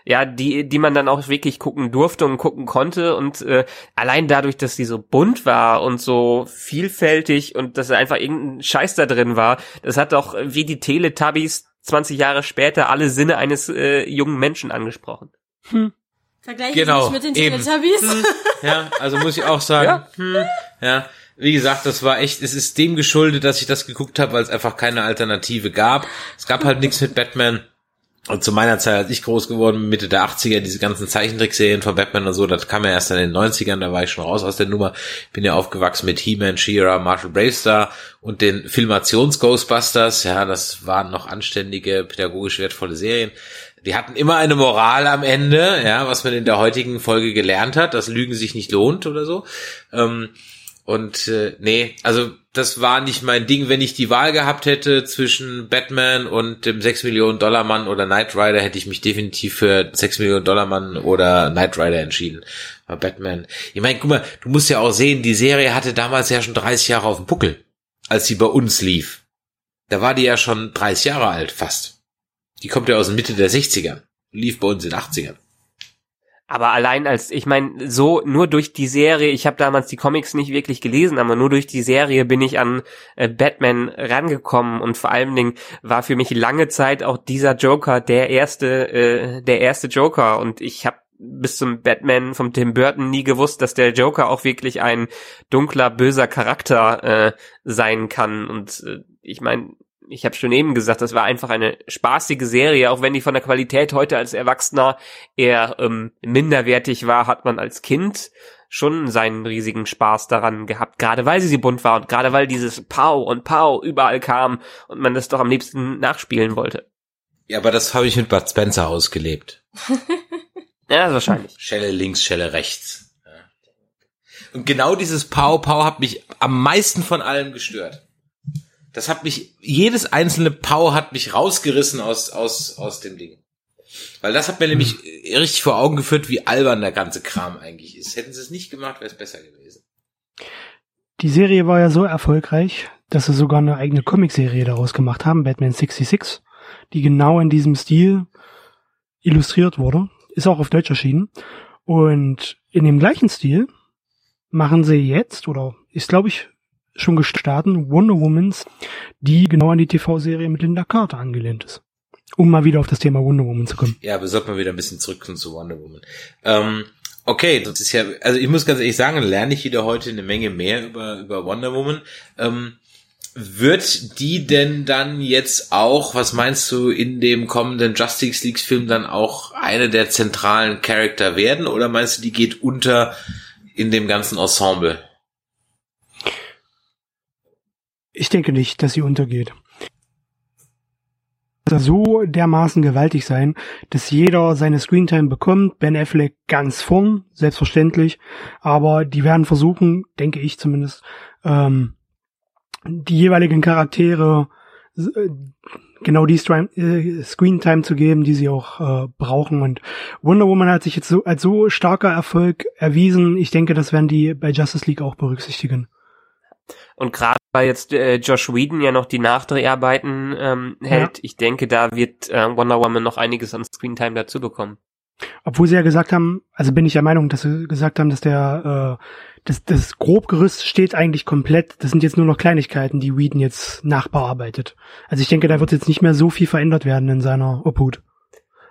ja, die, die man dann auch wirklich gucken durfte und gucken konnte und äh, allein dadurch, dass die so bunt war und so vielfältig und dass einfach irgendein Scheiß da drin war, das hat doch wie die Teletubbies 20 Jahre später alle Sinne eines äh, jungen Menschen angesprochen. Hm. Vergleiche genau, nicht mit den eben. Teletubbies. Hm, ja, also muss ich auch sagen, Ja. hm, ja, wie gesagt, das war echt, es ist dem geschuldet, dass ich das geguckt habe, weil es einfach keine Alternative gab. Es gab halt nichts mit Batman. Und zu meiner Zeit, als ich groß geworden bin, Mitte der 80er, diese ganzen Zeichentrickserien von Batman und so, das kam ja erst in den 90ern, da war ich schon raus aus der Nummer. Bin ja aufgewachsen mit He-Man, She-Ra, Marshall Bravestar und den Filmations-Ghostbusters. Ja, das waren noch anständige, pädagogisch wertvolle Serien. Die hatten immer eine Moral am Ende, ja, was man in der heutigen Folge gelernt hat, dass Lügen sich nicht lohnt oder so. Ähm, und äh, nee, also das war nicht mein Ding. Wenn ich die Wahl gehabt hätte zwischen Batman und dem 6 Millionen Dollar Mann oder Knight Rider, hätte ich mich definitiv für 6 Millionen Dollar Mann oder Knight Rider entschieden. Aber Batman, ich meine, guck mal, du musst ja auch sehen, die Serie hatte damals ja schon 30 Jahre auf dem Buckel, als sie bei uns lief. Da war die ja schon 30 Jahre alt, fast. Die kommt ja aus der Mitte der 60er, lief bei uns in den 80ern. Aber allein als, ich meine, so nur durch die Serie, ich habe damals die Comics nicht wirklich gelesen, aber nur durch die Serie bin ich an äh, Batman rangekommen und vor allen Dingen war für mich lange Zeit auch dieser Joker der erste, äh, der erste Joker. Und ich habe bis zum Batman vom Tim Burton nie gewusst, dass der Joker auch wirklich ein dunkler, böser Charakter äh, sein kann. Und äh, ich meine, ich habe schon eben gesagt, das war einfach eine spaßige Serie, auch wenn die von der Qualität heute als Erwachsener eher ähm, minderwertig war, hat man als Kind schon seinen riesigen Spaß daran gehabt, gerade weil sie so bunt war und gerade weil dieses Pow und Pow überall kam und man das doch am liebsten nachspielen wollte. Ja, aber das habe ich mit Bud Spencer ausgelebt. [LAUGHS] Ja, wahrscheinlich. Schelle links, Schelle rechts. Und genau dieses Pau Pau hat mich am meisten von allem gestört. Das hat mich, jedes einzelne Pau hat mich rausgerissen aus, aus, aus dem Ding. Weil das hat mir nämlich richtig vor Augen geführt, wie albern der ganze Kram eigentlich ist. Hätten sie es nicht gemacht, wäre es besser gewesen. Die Serie war ja so erfolgreich, dass sie sogar eine eigene Comicserie daraus gemacht haben, Batman 66, die genau in diesem Stil illustriert wurde. Ist auch auf Deutsch erschienen. Und in dem gleichen Stil machen sie jetzt, oder ist glaube ich schon gestartet, Wonder Womans, die genau an die TV-Serie mit Linda Carter angelehnt ist. Um mal wieder auf das Thema Wonder Woman zu kommen. Ja, aber sollten wir wieder ein bisschen zurückkommen zu Wonder Woman. Ähm, okay, das ist ja, also ich muss ganz ehrlich sagen, lerne ich wieder heute eine Menge mehr über, über Wonder Woman. Ähm, wird die denn dann jetzt auch, was meinst du, in dem kommenden Justice League Film dann auch eine der zentralen Charakter werden oder meinst du, die geht unter in dem ganzen Ensemble? Ich denke nicht, dass sie untergeht. So dermaßen gewaltig sein, dass jeder seine Screentime bekommt. Ben Affleck ganz vorn, selbstverständlich. Aber die werden versuchen, denke ich zumindest, ähm, die jeweiligen Charaktere äh, genau die äh, Screentime zu geben, die sie auch äh, brauchen. Und Wonder Woman hat sich jetzt so als so starker Erfolg erwiesen. Ich denke, das werden die bei Justice League auch berücksichtigen. Und gerade weil jetzt äh, Josh Whedon ja noch die Nachdreharbeiten ähm, hält, ich denke, da wird äh, Wonder Woman noch einiges an Screentime dazu bekommen. Obwohl sie ja gesagt haben, also bin ich der Meinung, dass sie gesagt haben, dass der äh, das, das Grobgerüst steht eigentlich komplett. Das sind jetzt nur noch Kleinigkeiten, die Whedon jetzt nachbearbeitet. Also ich denke, da wird jetzt nicht mehr so viel verändert werden in seiner Obhut.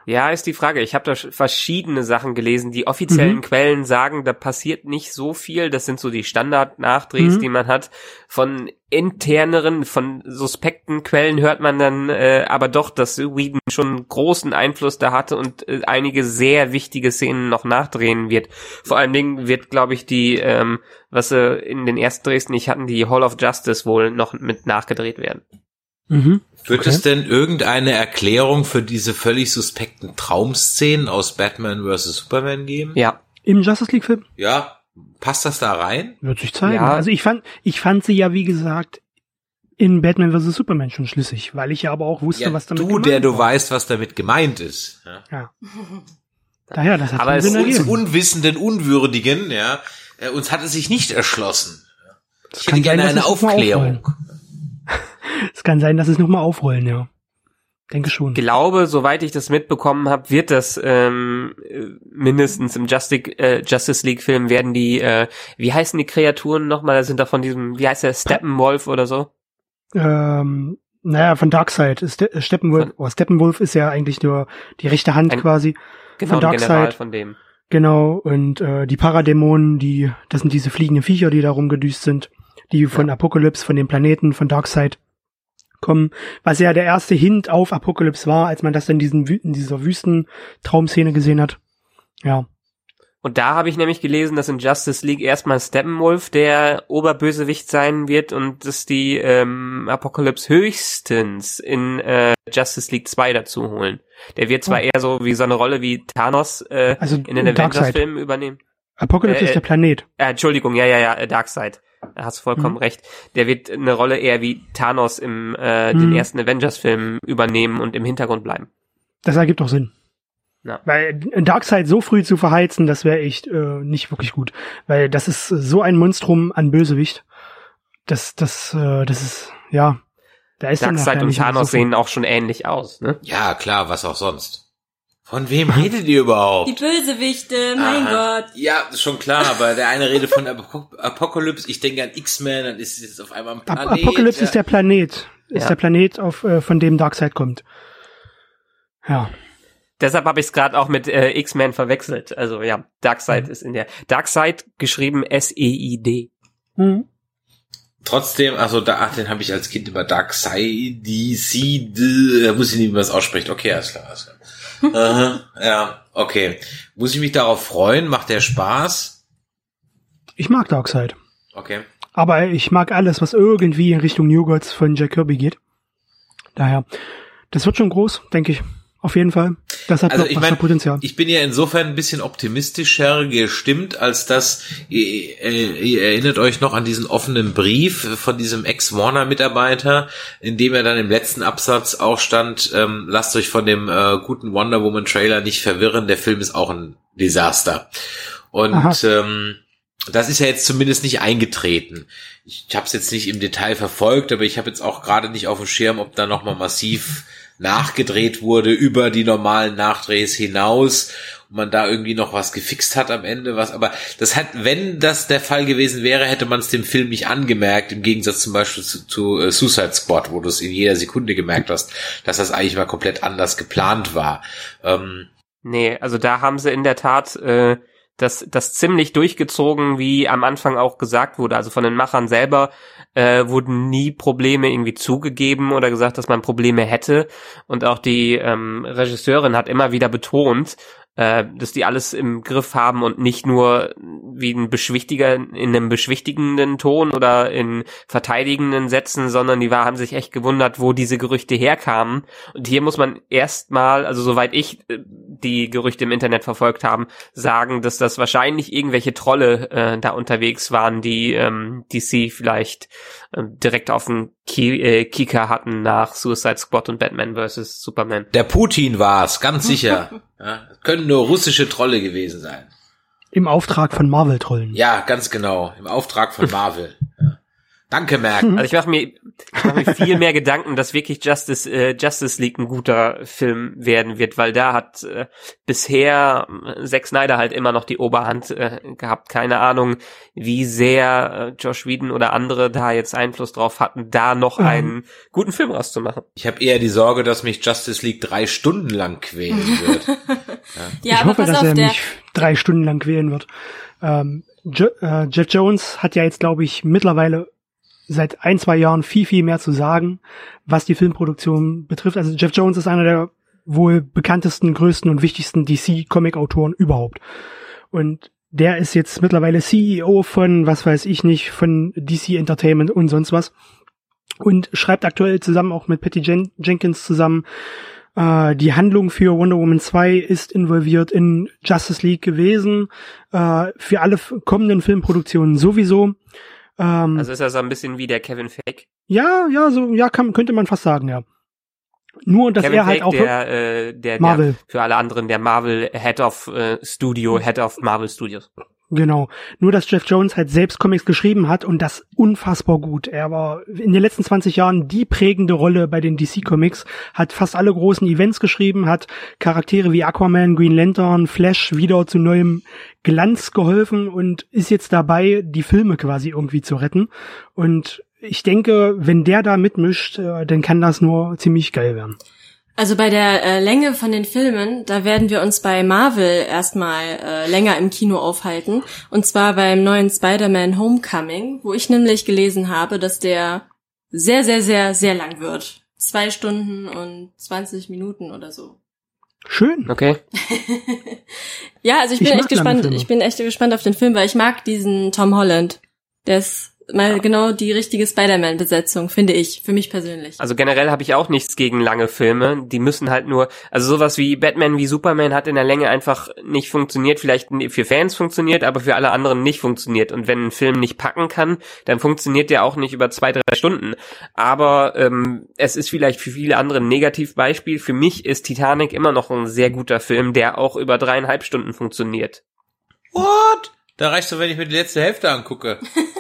Ja, ist die Frage. Ich habe da sch- verschiedene Sachen gelesen. Die offiziellen Mhm. Quellen sagen, da passiert nicht so viel. Das sind so die Standard-Nachdrehs, Mhm. die man hat. Von interneren, von suspekten Quellen hört man dann äh, aber doch, dass Whedon schon großen Einfluss da hatte und äh, einige sehr wichtige Szenen noch nachdrehen wird. Vor allen Dingen wird, glaube ich, die, ähm, was sie in den ersten Drehs nicht hatten, die Hall of Justice wohl noch mit nachgedreht werden. Mhm. Wird Okay. es denn irgendeine Erklärung für diese völlig suspekten Traumszenen aus Batman vs. Superman geben? Ja. Im Justice League Film Ja, passt das da rein? wird sich zeigen. Ja. Also ich fand, ich fand sie ja wie gesagt in Batman vs. Superman schon schlüssig, weil ich ja aber auch wusste, Ja, was damit du, gemeint der du war. weißt, was damit gemeint ist. Ja. Ja. Daher, das hat Aber aber es Sinn Uns ergeben. Unwissenden, Unwürdigen, ja, äh, uns hat es sich nicht erschlossen. Ich hätte kann gerne sein, eine Aufklärung. Es kann sein, dass es nochmal aufrollen, ja. Denke schon. glaube, soweit ich das mitbekommen habe, wird das ähm, äh, mindestens im Justice, äh, Justice League Film werden die, äh, wie heißen die Kreaturen nochmal? Das sind da von diesem, wie heißt der, Steppenwolf oder so? Ähm, naja, von Darkseid. Ste Steppenwolf, oh, Steppenwolf ist ja eigentlich nur die rechte Hand Ein- quasi. Genau, Von Darkseid. General von dem. Genau, und äh, die Paradämonen, die, das sind diese fliegenden Viecher, die da rumgedüst sind, die von Apocalypse, von dem Planeten, von Darkseid kommen, was ja der erste Hint auf Apocalypse war, als man das in, diesen, in dieser Wüsten-Traumszene gesehen hat. Ja. Und da habe ich nämlich gelesen, dass in Justice League erstmal Steppenwolf der Oberbösewicht sein wird und dass die ähm, Apocalypse höchstens in äh, Justice League 2 dazu holen. Der wird zwar Oh. eher so wie so eine Rolle wie Thanos äh, Also in den. Avengers-Filmen übernehmen. Apocalypse Äh, ist äh, der Planet. Äh, Entschuldigung, ja, ja, ja, äh, Darkseid. Hast du vollkommen Mhm. recht. Der wird eine Rolle eher wie Thanos im äh, den Mhm. ersten Avengers-Film übernehmen und im Hintergrund bleiben. Das ergibt auch Sinn. Ja. Weil Darkseid so früh zu verheizen, das wäre echt äh, nicht wirklich gut. Weil das ist so ein Monstrum an Bösewicht. Das, das, äh, das ist, ja. Da ist Darkseid und Thanos so sehen auch schon ähnlich aus, ne? Ja, klar, was auch sonst. Von wem redet ihr überhaupt? Die Bösewichte, mein Aha. Gott. Ja, ist schon klar, aber der eine redet von Apo- Apocalypse, ich denke an X-Men, dann ist es jetzt auf einmal ein Ap Planet. Apocalypse ja. ist der Planet. Ist Ja. der Planet, auf, äh, von dem Darkseid kommt. Ja. Deshalb habe ich es gerade auch mit äh, X-Men verwechselt. Also ja, Darkseid Mhm. ist in der Darkseid geschrieben S-E-I-D. Mhm. Trotzdem, also da, ach, den habe ich als Kind immer Darkseid, DC, d- da muss ich nicht, wie man es ausspricht. Okay, alles klar, alles klar. Aha, ja, okay. Muss ich mich darauf freuen? Macht der Spaß? Ich mag Darkseid. Okay. Aber ich mag alles, was irgendwie in Richtung New Gods von Jack Kirby geht. Daher, das wird schon groß, denke ich. Auf jeden Fall. Das hat Also ich für Potenzial. ich bin ja insofern ein bisschen optimistischer gestimmt, als dass ihr, äh, ihr erinnert euch noch an diesen offenen Brief von diesem Ex-Warner-Mitarbeiter, in dem er dann im letzten Absatz auch stand, ähm, lasst euch von dem äh, guten Wonder Woman Trailer nicht verwirren, der Film ist auch ein Desaster. Und Aha. ähm, das ist ja jetzt zumindest nicht eingetreten. Ich habe es jetzt nicht im Detail verfolgt, aber ich habe jetzt auch gerade nicht auf dem Schirm, ob da noch mal massiv nachgedreht wurde über die normalen Nachdrehs hinaus und man da irgendwie noch was gefixt hat am Ende, was aber das hat, wenn das der Fall gewesen wäre, hätte man es dem Film nicht angemerkt, im Gegensatz zum Beispiel zu, zu äh, Suicide Squad, wo du es in jeder Sekunde gemerkt hast, dass das eigentlich mal komplett anders geplant war. Ähm, Nee, also da haben sie in der Tat äh, das, das ziemlich durchgezogen, wie am Anfang auch gesagt wurde. Also von den Machern selber äh, wurden nie Probleme irgendwie zugegeben oder gesagt, dass man Probleme hätte. Und auch die ähm, Regisseurin hat immer wieder betont, äh, dass die alles im Griff haben und nicht nur wie ein Beschwichtiger in einem beschwichtigenden Ton oder in verteidigenden Sätzen, sondern die war, haben sich echt gewundert, wo diese Gerüchte herkamen. Und hier muss man erstmal, also soweit ich äh, die Gerüchte im Internet verfolgt haben, sagen, dass das wahrscheinlich irgendwelche Trolle äh, da unterwegs waren, die ähm, DC vielleicht äh, direkt auf den Ki äh, Kika hatten nach Suicide Squad und Batman vs. Superman. der Putin war's, ganz sicher. [LAUGHS] ja, können nur russische Trolle gewesen sein. Im Auftrag von Marvel-Trollen. Ja, ganz genau. Im Auftrag von [LAUGHS] Marvel. Ja. Danke, Merkel. Also ich mache mir, ich mach mir viel mehr Gedanken, dass wirklich Justice, äh, Justice League ein guter Film werden wird, weil da hat äh, bisher äh, Zack Snyder halt immer noch die Oberhand äh, gehabt. Keine Ahnung, wie sehr äh, Josh Whedon oder andere da jetzt Einfluss drauf hatten, da noch Mhm. einen guten Film rauszumachen. Ich habe eher die Sorge, dass mich Justice League drei Stunden lang quälen wird. [LAUGHS] Ja, ich aber hoffe, dass auf, er der, mich drei Stunden lang quälen wird. Ähm, jo äh, Jeff Jones hat ja jetzt, glaube ich, mittlerweile seit ein, zwei Jahren viel, viel mehr zu sagen, was die Filmproduktion betrifft. Also Jeff Jones ist einer der wohl bekanntesten, größten und wichtigsten DC-Comic-Autoren überhaupt. Und der ist jetzt mittlerweile CEO von, was weiß ich nicht, von DC Entertainment und sonst was. Und schreibt aktuell zusammen auch mit Patty Jen Jenkins zusammen äh, die Handlung für Wonder Woman 2 ist involviert in Justice League gewesen. Äh, für alle kommenden Filmproduktionen sowieso. Ähm, Also ist er so ein bisschen wie der Kevin Fake. ja, ja, so, ja, kann, könnte man fast sagen, ja. Nur, dass Kevin er halt Fake, auch der, äh, der, Marvel. der für alle anderen der Marvel Head of äh, Studio, Head of Marvel Studios. Genau. Nur, dass Jeff Jones halt selbst Comics geschrieben hat und das unfassbar gut. Er war in den letzten 20 Jahren die prägende Rolle bei den DC Comics, hat fast alle großen Events geschrieben, hat Charaktere wie Aquaman, Green Lantern, Flash wieder zu neuem Glanz geholfen und ist jetzt dabei, die Filme quasi irgendwie zu retten. Und ich denke, wenn der da mitmischt, äh, dann kann das nur ziemlich geil werden. Also bei der äh, Länge von den Filmen, da werden wir uns bei Marvel erstmal äh, länger im Kino aufhalten. Und zwar beim neuen Spider-Man Homecoming, wo ich nämlich gelesen habe, dass der sehr, sehr, sehr, sehr lang wird. Zwei Stunden und 20 Minuten oder so. Schön. Okay. [LAUGHS] Ja, also ich Ich bin mag echt gespannt. Ich bin echt gespannt auf den Film, weil ich mag diesen Tom Holland. Der ist mal genau die richtige Spider-Man-Besetzung, finde ich, für mich persönlich. Also generell habe ich auch nichts gegen lange Filme. Die müssen halt nur, also sowas wie Batman wie Superman hat in der Länge einfach nicht funktioniert. Vielleicht für Fans funktioniert, aber für alle anderen nicht funktioniert. Und wenn ein Film nicht packen kann, dann funktioniert der auch nicht über zwei, drei Stunden. Aber ähm, es ist vielleicht für viele andere ein Negativbeispiel. Für mich ist Titanic immer noch ein sehr guter Film, der auch über dreieinhalb Stunden funktioniert. What? Da reicht doch, wenn ich mir die letzte Hälfte angucke. [LAUGHS]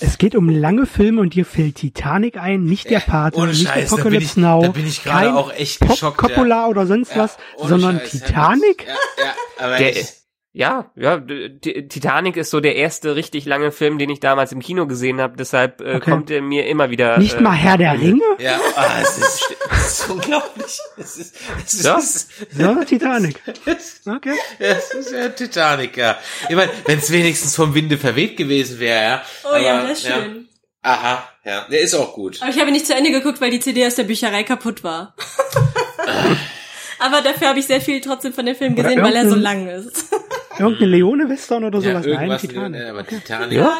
Es geht um lange Filme und dir fällt Titanic ein, nicht der Pate, ohne nicht Scheiß, da bin Apocalypse ich- Now, da bin ich gerade kein auch echt Pop geschockt, Coppola oder sonst was, sondern Scheiß, Titanic? Ja, ja, aber Der, ich, ja, ja, Titanic ist so der erste richtig lange Film, den ich damals im Kino gesehen habe. Deshalb äh, Okay. kommt er mir immer wieder. Nicht äh, mal Herr der Ringe? ja, ah, es ist, es ist unglaublich. Es ist, es ist, Ja. es Ja, Titanic. ist, Okay. es ist ja Titanic, ja. Ich meine, wenn es wenigstens vom Winde verweht gewesen wäre, ja. Oh ja, Aber, das ist schön. Aha, ja, der ist auch gut. Aber ich habe nicht zu Ende geguckt, weil die CD aus der Bücherei kaputt war. [LAUGHS] Aber dafür habe ich sehr viel trotzdem von dem Film gesehen, weil er so lang ist. Irgendeine Leone-Western oder Ja, sowas? Nein, irgendwas, Titanic. äh, aber Titanic. Ja?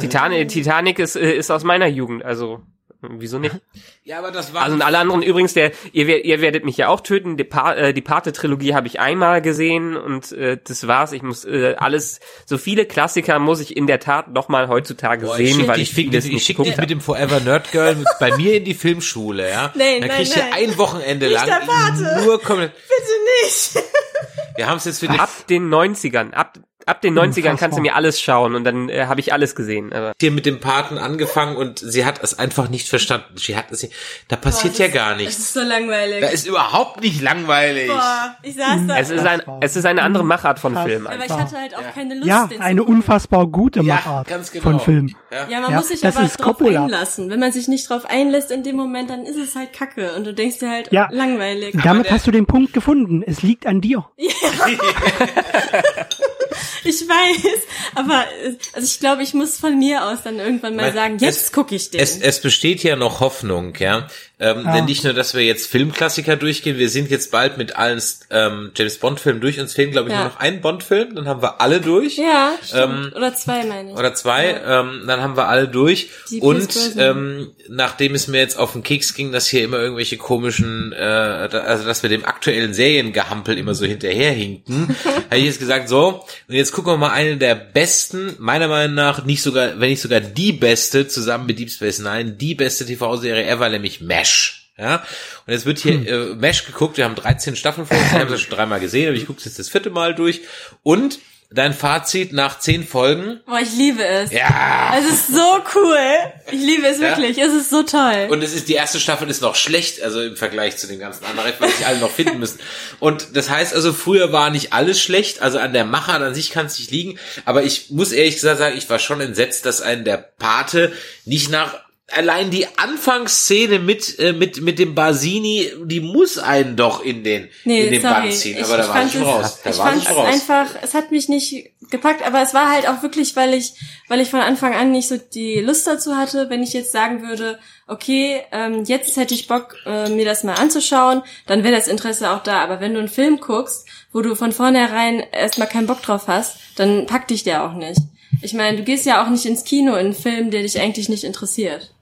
Titanic, Titanic ist, äh, ist aus meiner Jugend, also wieso nicht? [LAUGHS] Ja, aber das war Also und alle anderen übrigens, der ihr, ihr werdet mich ja auch töten. Die, pa äh, die Pate-Trilogie habe ich einmal gesehen und äh, das war's. Ich muss äh, alles, so viele Klassiker muss ich in der Tat noch mal heutzutage Boah, sehen, weil ich fick ich nicht schick dich mit dem Forever Nerd Girl mit, bei mir in die Filmschule, ja? [LAUGHS] Nein, Dann nein, kriegst du nein. ein Wochenende Nicht lang der Pate. nur komplett. Bitte nicht! [LAUGHS] Wir haben es jetzt für Ab den 90ern, ab, ab den 90ern kannst du mir alles schauen und dann äh, habe ich alles gesehen. Aber hier mit dem Paten angefangen und sie hat es einfach nicht verstanden. Sie hat es, da passiert Boah, ja das- gar Das nichts. ist so langweilig. Da ist überhaupt nicht langweilig. Boah, ich saß da. es ist ein, es ist eine andere Machart von. Film. aber ich hatte halt auch keine Lust, Ja, eine unfassbar gute Ja, Machart ganz genau. von Film. Ja. Ja, man Ja, muss sich das aber ist drauf Coppola. einlassen. Wenn man sich nicht drauf einlässt in dem Moment, dann ist es halt Kacke und du denkst dir halt Ja. langweilig. Damit hast du den Punkt gefunden. Es liegt an dir. [LAUGHS] [LAUGHS] [LAUGHS] Ich weiß, aber also ich glaube, ich muss von mir aus dann irgendwann mal Weil sagen, jetzt gucke ich den. Es, es besteht ja noch Hoffnung, ja. Ähm, Ja. Denn nicht nur, dass wir jetzt Filmklassiker durchgehen, wir sind jetzt bald mit allen ähm, James Bond-Filmen durch. Uns fehlen, glaube ich, Ja. nur noch ein Bond-Film, dann haben wir alle durch. ja, stimmt. ähm, oder zwei meine ich. Oder zwei, ähm, dann haben wir alle durch. Die und ähm, nachdem es mir jetzt auf den Keks ging, dass hier immer irgendwelche komischen, äh, also dass wir dem aktuellen Seriengehampel immer so hinterherhinken, [LAUGHS] habe ich jetzt gesagt, so, und jetzt gucken wir mal eine der besten, meiner Meinung nach, nicht sogar, wenn nicht sogar die beste, zusammen mit Deep Space Nine, die beste TV-Serie ever, nämlich MASH. Ja, und jetzt wird hier äh, MASH geguckt, wir haben 13 Staffeln vor uns, wir haben das [LAUGHS] schon dreimal gesehen, aber ich gucke jetzt das vierte Mal durch. Und dein Fazit nach zehn Folgen, Boah, ich liebe es. ja, Es ist so cool. Ich liebe es Ja. wirklich. Es ist so toll. Und es ist, die erste Staffel ist noch schlecht, also im Vergleich zu den ganzen anderen, weil sich alle noch finden müssen. Und das heißt also, früher war nicht alles schlecht, also an der Machart an sich kann es nicht liegen, aber ich muss ehrlich gesagt sagen, ich war schon entsetzt, dass ein der Pate nicht nach Allein die Anfangsszene mit, äh, mit, mit dem Basini, die muss einen doch in den, Nee, in den sorry. Bann ziehen. Ich- Aber da ich war fand ich raus. Da ich war ich fand es raus. einfach, es hat mich nicht gepackt, aber es war halt auch wirklich, weil ich, weil ich von Anfang an nicht so die Lust dazu hatte, wenn ich jetzt sagen würde, okay, ähm, jetzt hätte ich Bock, äh, mir das mal anzuschauen, dann wäre das Interesse auch da. Aber wenn du einen Film guckst, wo du von vornherein erstmal keinen Bock drauf hast, dann packt dich der auch nicht. Ich meine, du gehst ja auch nicht ins Kino in einen Film, der dich eigentlich nicht interessiert.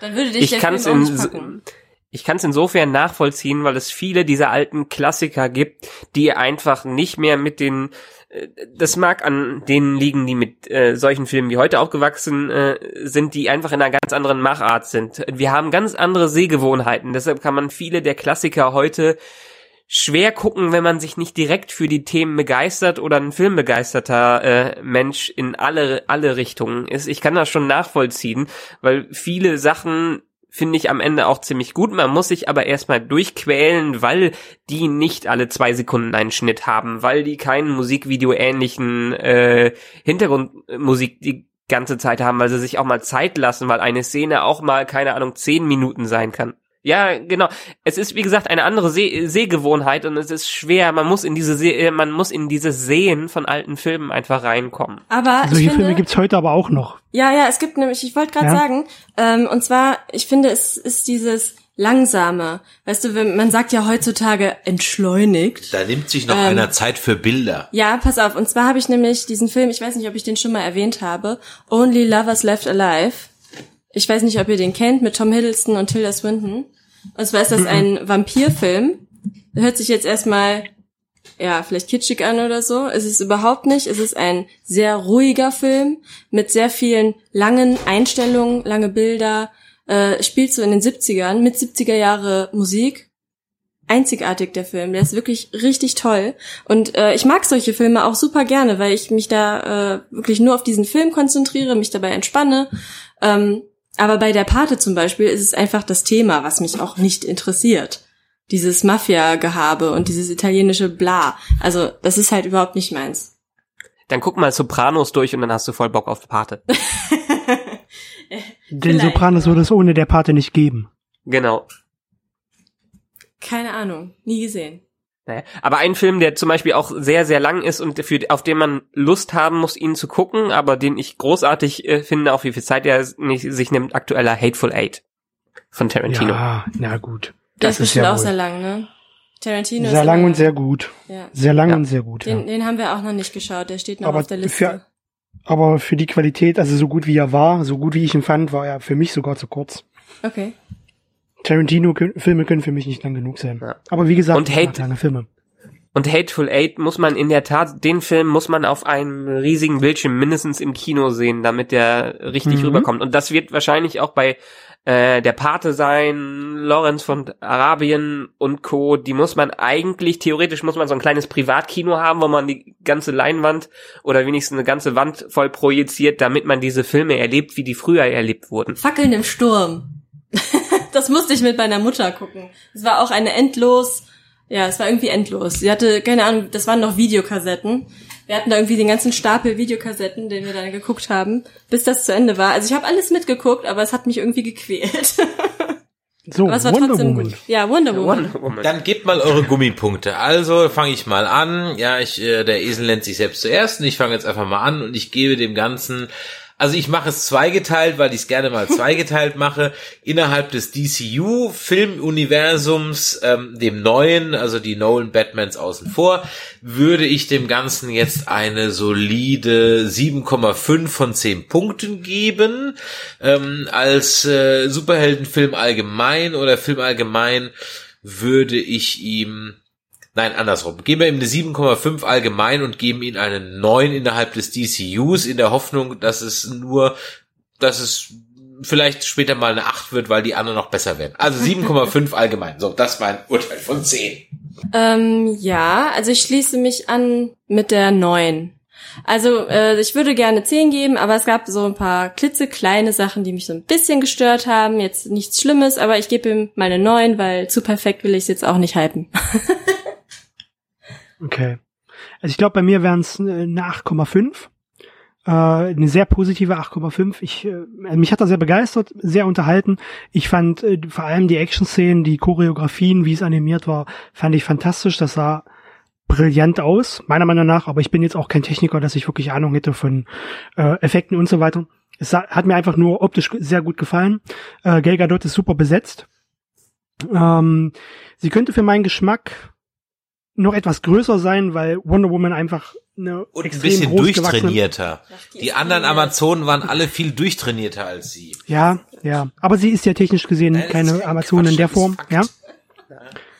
Dann würde dich Ich der kann's Film in-. Ich kann es insofern nachvollziehen, weil es viele dieser alten Klassiker gibt, die einfach nicht mehr mit den äh, das mag an denen liegen, die mit äh, solchen Filmen wie heute aufgewachsen äh, sind, die einfach in einer ganz anderen Machart sind. Wir haben ganz andere Sehgewohnheiten, deshalb kann man viele der Klassiker heute schwer gucken, wenn man sich nicht direkt für die Themen begeistert oder ein filmbegeisterter äh, Mensch in alle alle Richtungen ist. Ich kann das schon nachvollziehen, weil viele Sachen finde ich am Ende auch ziemlich gut. Man muss sich aber erstmal durchquälen, weil die nicht alle zwei Sekunden einen Schnitt haben, weil die keinen Musikvideo ähnlichen äh, Hintergrundmusik die ganze Zeit haben, weil sie sich auch mal Zeit lassen, weil eine Szene auch mal, keine Ahnung, zehn Minuten sein kann. Ja, genau. Es ist wie gesagt eine andere Seh Sehgewohnheit und es ist schwer. Man muss in diese See äh, man muss in dieses Sehen von alten Filmen einfach reinkommen. Aber Solche finde, Filme gibt's heute aber auch noch. Ja, ja, es gibt nämlich, ich wollte gerade Ja. sagen, ähm, und zwar, ich finde, es ist dieses langsame. Weißt du, wenn, man sagt ja heutzutage entschleunigt. Da nimmt sich noch Ähm. einer Zeit für Bilder. Ja, pass auf. Und zwar habe ich nämlich diesen Film, ich weiß nicht, ob ich den schon mal erwähnt habe, Only Lovers Left Alive. Ich weiß nicht, ob ihr den kennt, mit Tom Hiddleston und Tilda Swinton. Und zwar ist das ein Vampirfilm. Hört sich jetzt erstmal, ja, vielleicht kitschig an oder so. Es ist überhaupt nicht. Es ist ein sehr ruhiger Film mit sehr vielen langen Einstellungen, lange Bilder. Äh, spielt so in den 70ern mit 70er Jahre Musik einzigartig der Film. Der ist wirklich richtig toll. Und äh, ich mag solche Filme auch super gerne, weil ich mich da äh, wirklich nur auf diesen Film konzentriere, mich dabei entspanne. Ähm, aber bei der Pate zum Beispiel ist es einfach das Thema, was mich auch nicht interessiert. Dieses Mafia-Gehabe und dieses italienische Bla. Also das ist halt überhaupt nicht meins. Dann guck mal Sopranos durch und dann hast du voll Bock auf Pate. [LAUGHS] Den. Sopranos würde es ohne der Pate nicht geben. Genau. Keine Ahnung, nie gesehen. Naja. Aber ein Film, der zum Beispiel auch sehr, sehr lang ist und für, auf den man Lust haben muss, ihn zu gucken, aber den ich großartig äh, finde, auch wie viel Zeit er nicht, sich nimmt, aktueller Hateful Eight von Tarantino. Ja, na gut. Der Das ist bestimmt ja auch wohl. sehr lang, ne? Tarantino Sehr ist lang und sehr gut. Ja. Sehr lang Ja. und sehr gut. Den, Ja. den haben wir auch noch nicht geschaut, der steht noch Aber auf der Liste. für- Aber für die Qualität, also so gut wie er war, so gut wie ich ihn fand, war er für mich sogar zu kurz. Okay. Tarantino-Filme können für mich nicht lang genug sein. Ja. Aber wie gesagt, Und Hate- lange Filme. Und Hateful Eight muss man in der Tat, den Film muss man auf einem riesigen Bildschirm mindestens im Kino sehen, damit der richtig Mhm. rüberkommt. Und das wird wahrscheinlich auch bei äh, der Pate sein, Lawrence von Arabien und Co. Die muss man eigentlich, theoretisch muss man so ein kleines Privatkino haben, wo man die ganze Leinwand oder wenigstens eine ganze Wand voll projiziert, damit man diese Filme erlebt, wie die früher erlebt wurden. Fackeln im Sturm. [LAUGHS] das musste ich mit meiner Mutter gucken. Es war auch eine endlos, ja, es war irgendwie endlos. Sie hatte, keine Ahnung, das waren noch Videokassetten. Wir hatten da irgendwie den ganzen Stapel Videokassetten, den wir dann geguckt haben, bis das zu Ende war. Also ich habe alles mitgeguckt, aber es hat mich irgendwie gequält. [LAUGHS] So, aber es war Wonder trotzdem Woman. gut. Ja, Wonder Woman. Wonder Woman. Dann gebt mal eure Gummipunkte. Also fange ich mal an. Ja, ich, äh, der Esel nennt sich selbst zuerst und ich fange jetzt einfach mal an und ich gebe dem Ganzen. Also ich mache es zweigeteilt, weil ich es gerne mal [LAUGHS] zweigeteilt mache. Innerhalb des DCU-Filmuniversums, ähm, dem neuen, also die Nolan Batmans außen vor, würde ich dem Ganzen jetzt eine solide 7,5 von 10 Punkten geben. Ähm, als äh, Superheldenfilm allgemein oder Film allgemein würde ich ihm Nein, andersrum. Geben wir ihm eine 7,5 allgemein und geben ihm eine 9 innerhalb des DCUs in der Hoffnung, dass es nur, dass es vielleicht später mal eine 8 wird, weil die anderen noch besser werden. Also 7,5 [LAUGHS] allgemein. So, das war ein Urteil von 10. Ähm, ja, also ich schließe mich an mit der 9. Also äh, ich würde gerne 10 geben, aber es gab so ein paar klitzekleine Sachen, die mich so ein bisschen gestört haben. Jetzt nichts Schlimmes, aber ich gebe ihm mal eine 9, weil zu perfekt will ich es jetzt auch nicht hypen. [LAUGHS] Okay. Also ich glaube, bei mir wären es eine 8,5. Äh, eine sehr positive 8,5. Ich, äh, mich hat er sehr begeistert, sehr unterhalten. Ich fand äh, vor allem die Action-Szenen, die Choreografien, wie es animiert war, fand ich fantastisch. Das sah brillant aus, meiner Meinung nach. Aber ich bin jetzt auch kein Techniker, dass ich wirklich Ahnung hätte von äh, Effekten und so weiter. Es sah, hat mir einfach nur optisch sehr gut gefallen. Äh, Gal Gadot ist super besetzt. Ähm, sie könnte für meinen Geschmack noch etwas größer sein, weil Wonder Woman einfach eine Und ein extrem bisschen durchtrainierter. die anderen. Amazonen waren alle viel durchtrainierter als sie. Ja, ja. Aber sie ist ja technisch gesehen Nein, das keine kein Amazone in der Form. Ja.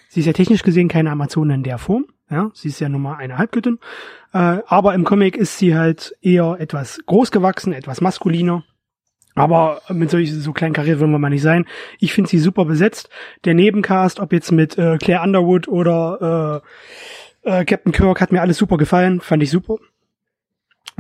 Sie ist ja technisch gesehen keine Amazone in der Form. Ja, sie ist ja nun mal eine Halbgöttin. Äh, aber im Comic ist sie halt eher etwas groß gewachsen, etwas maskuliner. Aber mit solchen so kleinen Karrieren wollen wir mal nicht sein. Ich finde sie super besetzt. Der Nebencast, ob jetzt mit äh, Claire Underwood oder äh, äh, Captain Kirk, hat mir alles super gefallen. Fand ich super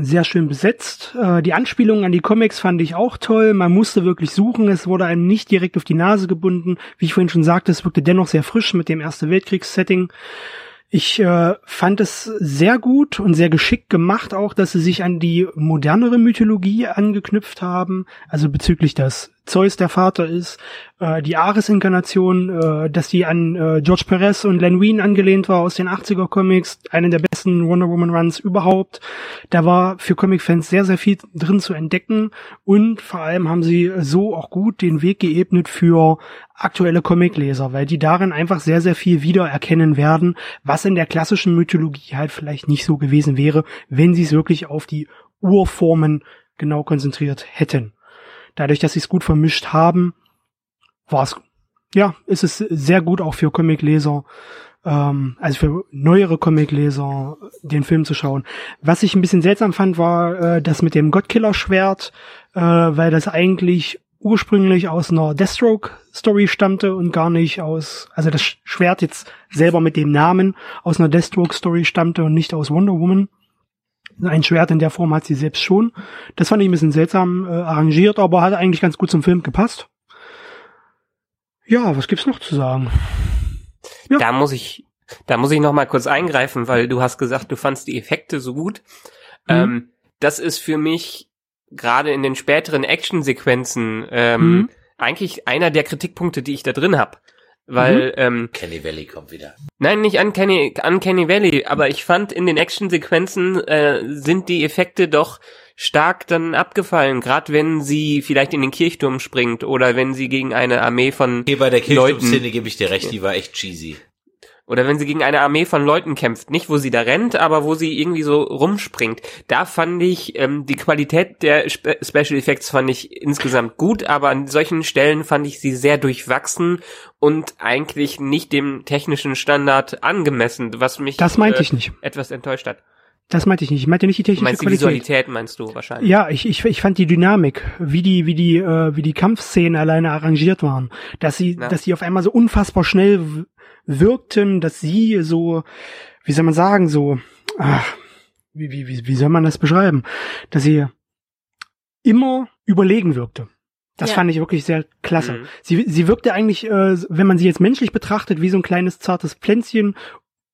sehr schön besetzt. Äh, die Anspielungen an die Comics fand ich auch toll. Man musste wirklich suchen. Es wurde einem nicht direkt auf die Nase gebunden. Wie ich vorhin schon sagte, es wirkte dennoch sehr frisch mit dem Erste Weltkriegs-Setting. Ich äh, fand es sehr gut und sehr geschickt gemacht, auch dass sie sich an die modernere Mythologie angeknüpft haben, also bezüglich, dass Zeus der Vater ist, äh, die Ares-Inkarnation, äh, dass die an äh, George Perez und Len Wein angelehnt war aus den 80er-Comics, einen der besten Wonder Woman-Runs überhaupt. Da war für Comic-Fans sehr, sehr viel drin zu entdecken und vor allem haben sie so auch gut den Weg geebnet für aktuelle Comicleser, weil die darin einfach sehr, sehr viel wiedererkennen werden, was in der klassischen Mythologie halt vielleicht nicht so gewesen wäre, wenn sie es wirklich auf die Urformen genau konzentriert hätten. Dadurch, dass sie es gut vermischt haben, war es, ja, ist es sehr gut auch für Comicleser, ähm, also für neuere Comicleser, den Film zu schauen. Was ich ein bisschen seltsam fand, war äh, das mit dem Godkiller-Schwert, äh, weil das eigentlich ursprünglich aus einer Deathstroke-Story stammte und gar nicht aus, also das Schwert jetzt selber mit dem Namen aus einer Deathstroke-Story stammte und nicht aus Wonder Woman. Ein Schwert in der Form hat sie selbst schon. Das fand ich ein bisschen seltsam äh, arrangiert, aber hat eigentlich ganz gut zum Film gepasst. Ja, was gibt's noch zu sagen? Ja. Da muss ich, da muss ich noch mal kurz eingreifen, weil du hast gesagt, du fandst die Effekte so gut. Mhm. Ähm, das ist für mich gerade in den späteren Actionsequenzen ähm, Mhm. eigentlich einer der Kritikpunkte, die ich da drin hab. Weil, ähm, Kenny Valley kommt wieder. nein, nicht Uncanny, Uncanny Valley, aber ich fand in den Actionsequenzen äh, sind die Effekte doch stark dann abgefallen, gerade wenn sie vielleicht in den Kirchturm springt oder wenn sie gegen eine Armee von Hier bei der Kirchturm-Szene gebe ich dir recht, die war echt cheesy. Oder wenn sie gegen eine Armee von Leuten kämpft. Nicht, wo sie da rennt, aber wo sie irgendwie so rumspringt. Da fand ich, ähm, die Qualität der Spe Special Effects fand ich insgesamt gut, aber an solchen Stellen fand ich sie sehr durchwachsen und eigentlich nicht dem technischen Standard angemessen, was mich Das meinte äh, ich nicht. etwas enttäuscht hat. Das meinte ich nicht. Ich meinte nicht die technische meinst die Qualität. Visualität, meinst du wahrscheinlich? Ja, ich, ich, ich fand die Dynamik, wie die, wie die, äh, wie die Kampfszenen alleine arrangiert waren, dass sie, Ja. dass sie auf einmal so unfassbar schnell wirkten, dass sie so, wie soll man sagen, so, ach, wie, wie, wie, wie soll man das beschreiben, dass sie immer überlegen wirkte. Das Ja. fand ich wirklich sehr klasse. Mhm. Sie, sie wirkte eigentlich, äh, wenn man sie jetzt menschlich betrachtet, wie so ein kleines zartes Pflänzchen,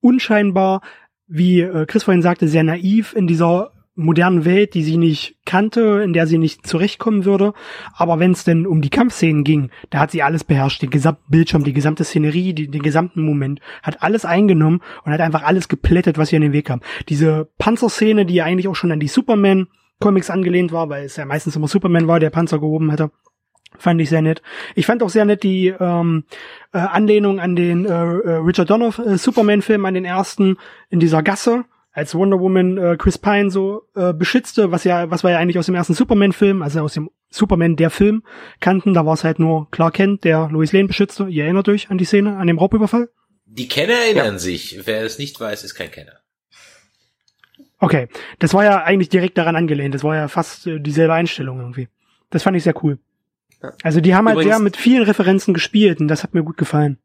unscheinbar, wie äh, Chris vorhin sagte, sehr naiv in dieser modernen Welt, die sie nicht kannte, in der sie nicht zurechtkommen würde. Aber wenn es denn um die Kampfszenen ging, da hat sie alles beherrscht, den gesamten Bildschirm, die gesamte Szenerie, die, den gesamten Moment, hat alles eingenommen und hat einfach alles geplättet, was ihr in den Weg kam. Diese Panzerszene, die ja eigentlich auch schon an die Superman Comics angelehnt war, weil es ja meistens immer Superman war, der Panzer gehoben hätte. Fand ich sehr nett. Ich fand auch sehr nett die ähm, äh, Anlehnung an den äh, äh, Richard Donner äh, Superman-Film, an den ersten in dieser Gasse, als Wonder Woman äh, Chris Pine so äh, beschützte, was ja, was wir ja eigentlich aus dem ersten Superman-Film, also aus dem Superman der Film kannten. Da war es halt nur Clark Kent, der Lois Lane beschützte. Ihr erinnert euch an die Szene, an dem Raubüberfall? Die Kenner erinnern sich. Wer es nicht weiß, ist kein Kenner. Okay, das war ja eigentlich direkt daran angelehnt. Das war ja fast äh, dieselbe Einstellung irgendwie. Das fand ich sehr cool. Ja. Also die haben halt Übrigens- sehr mit vielen Referenzen gespielt und das hat mir gut gefallen.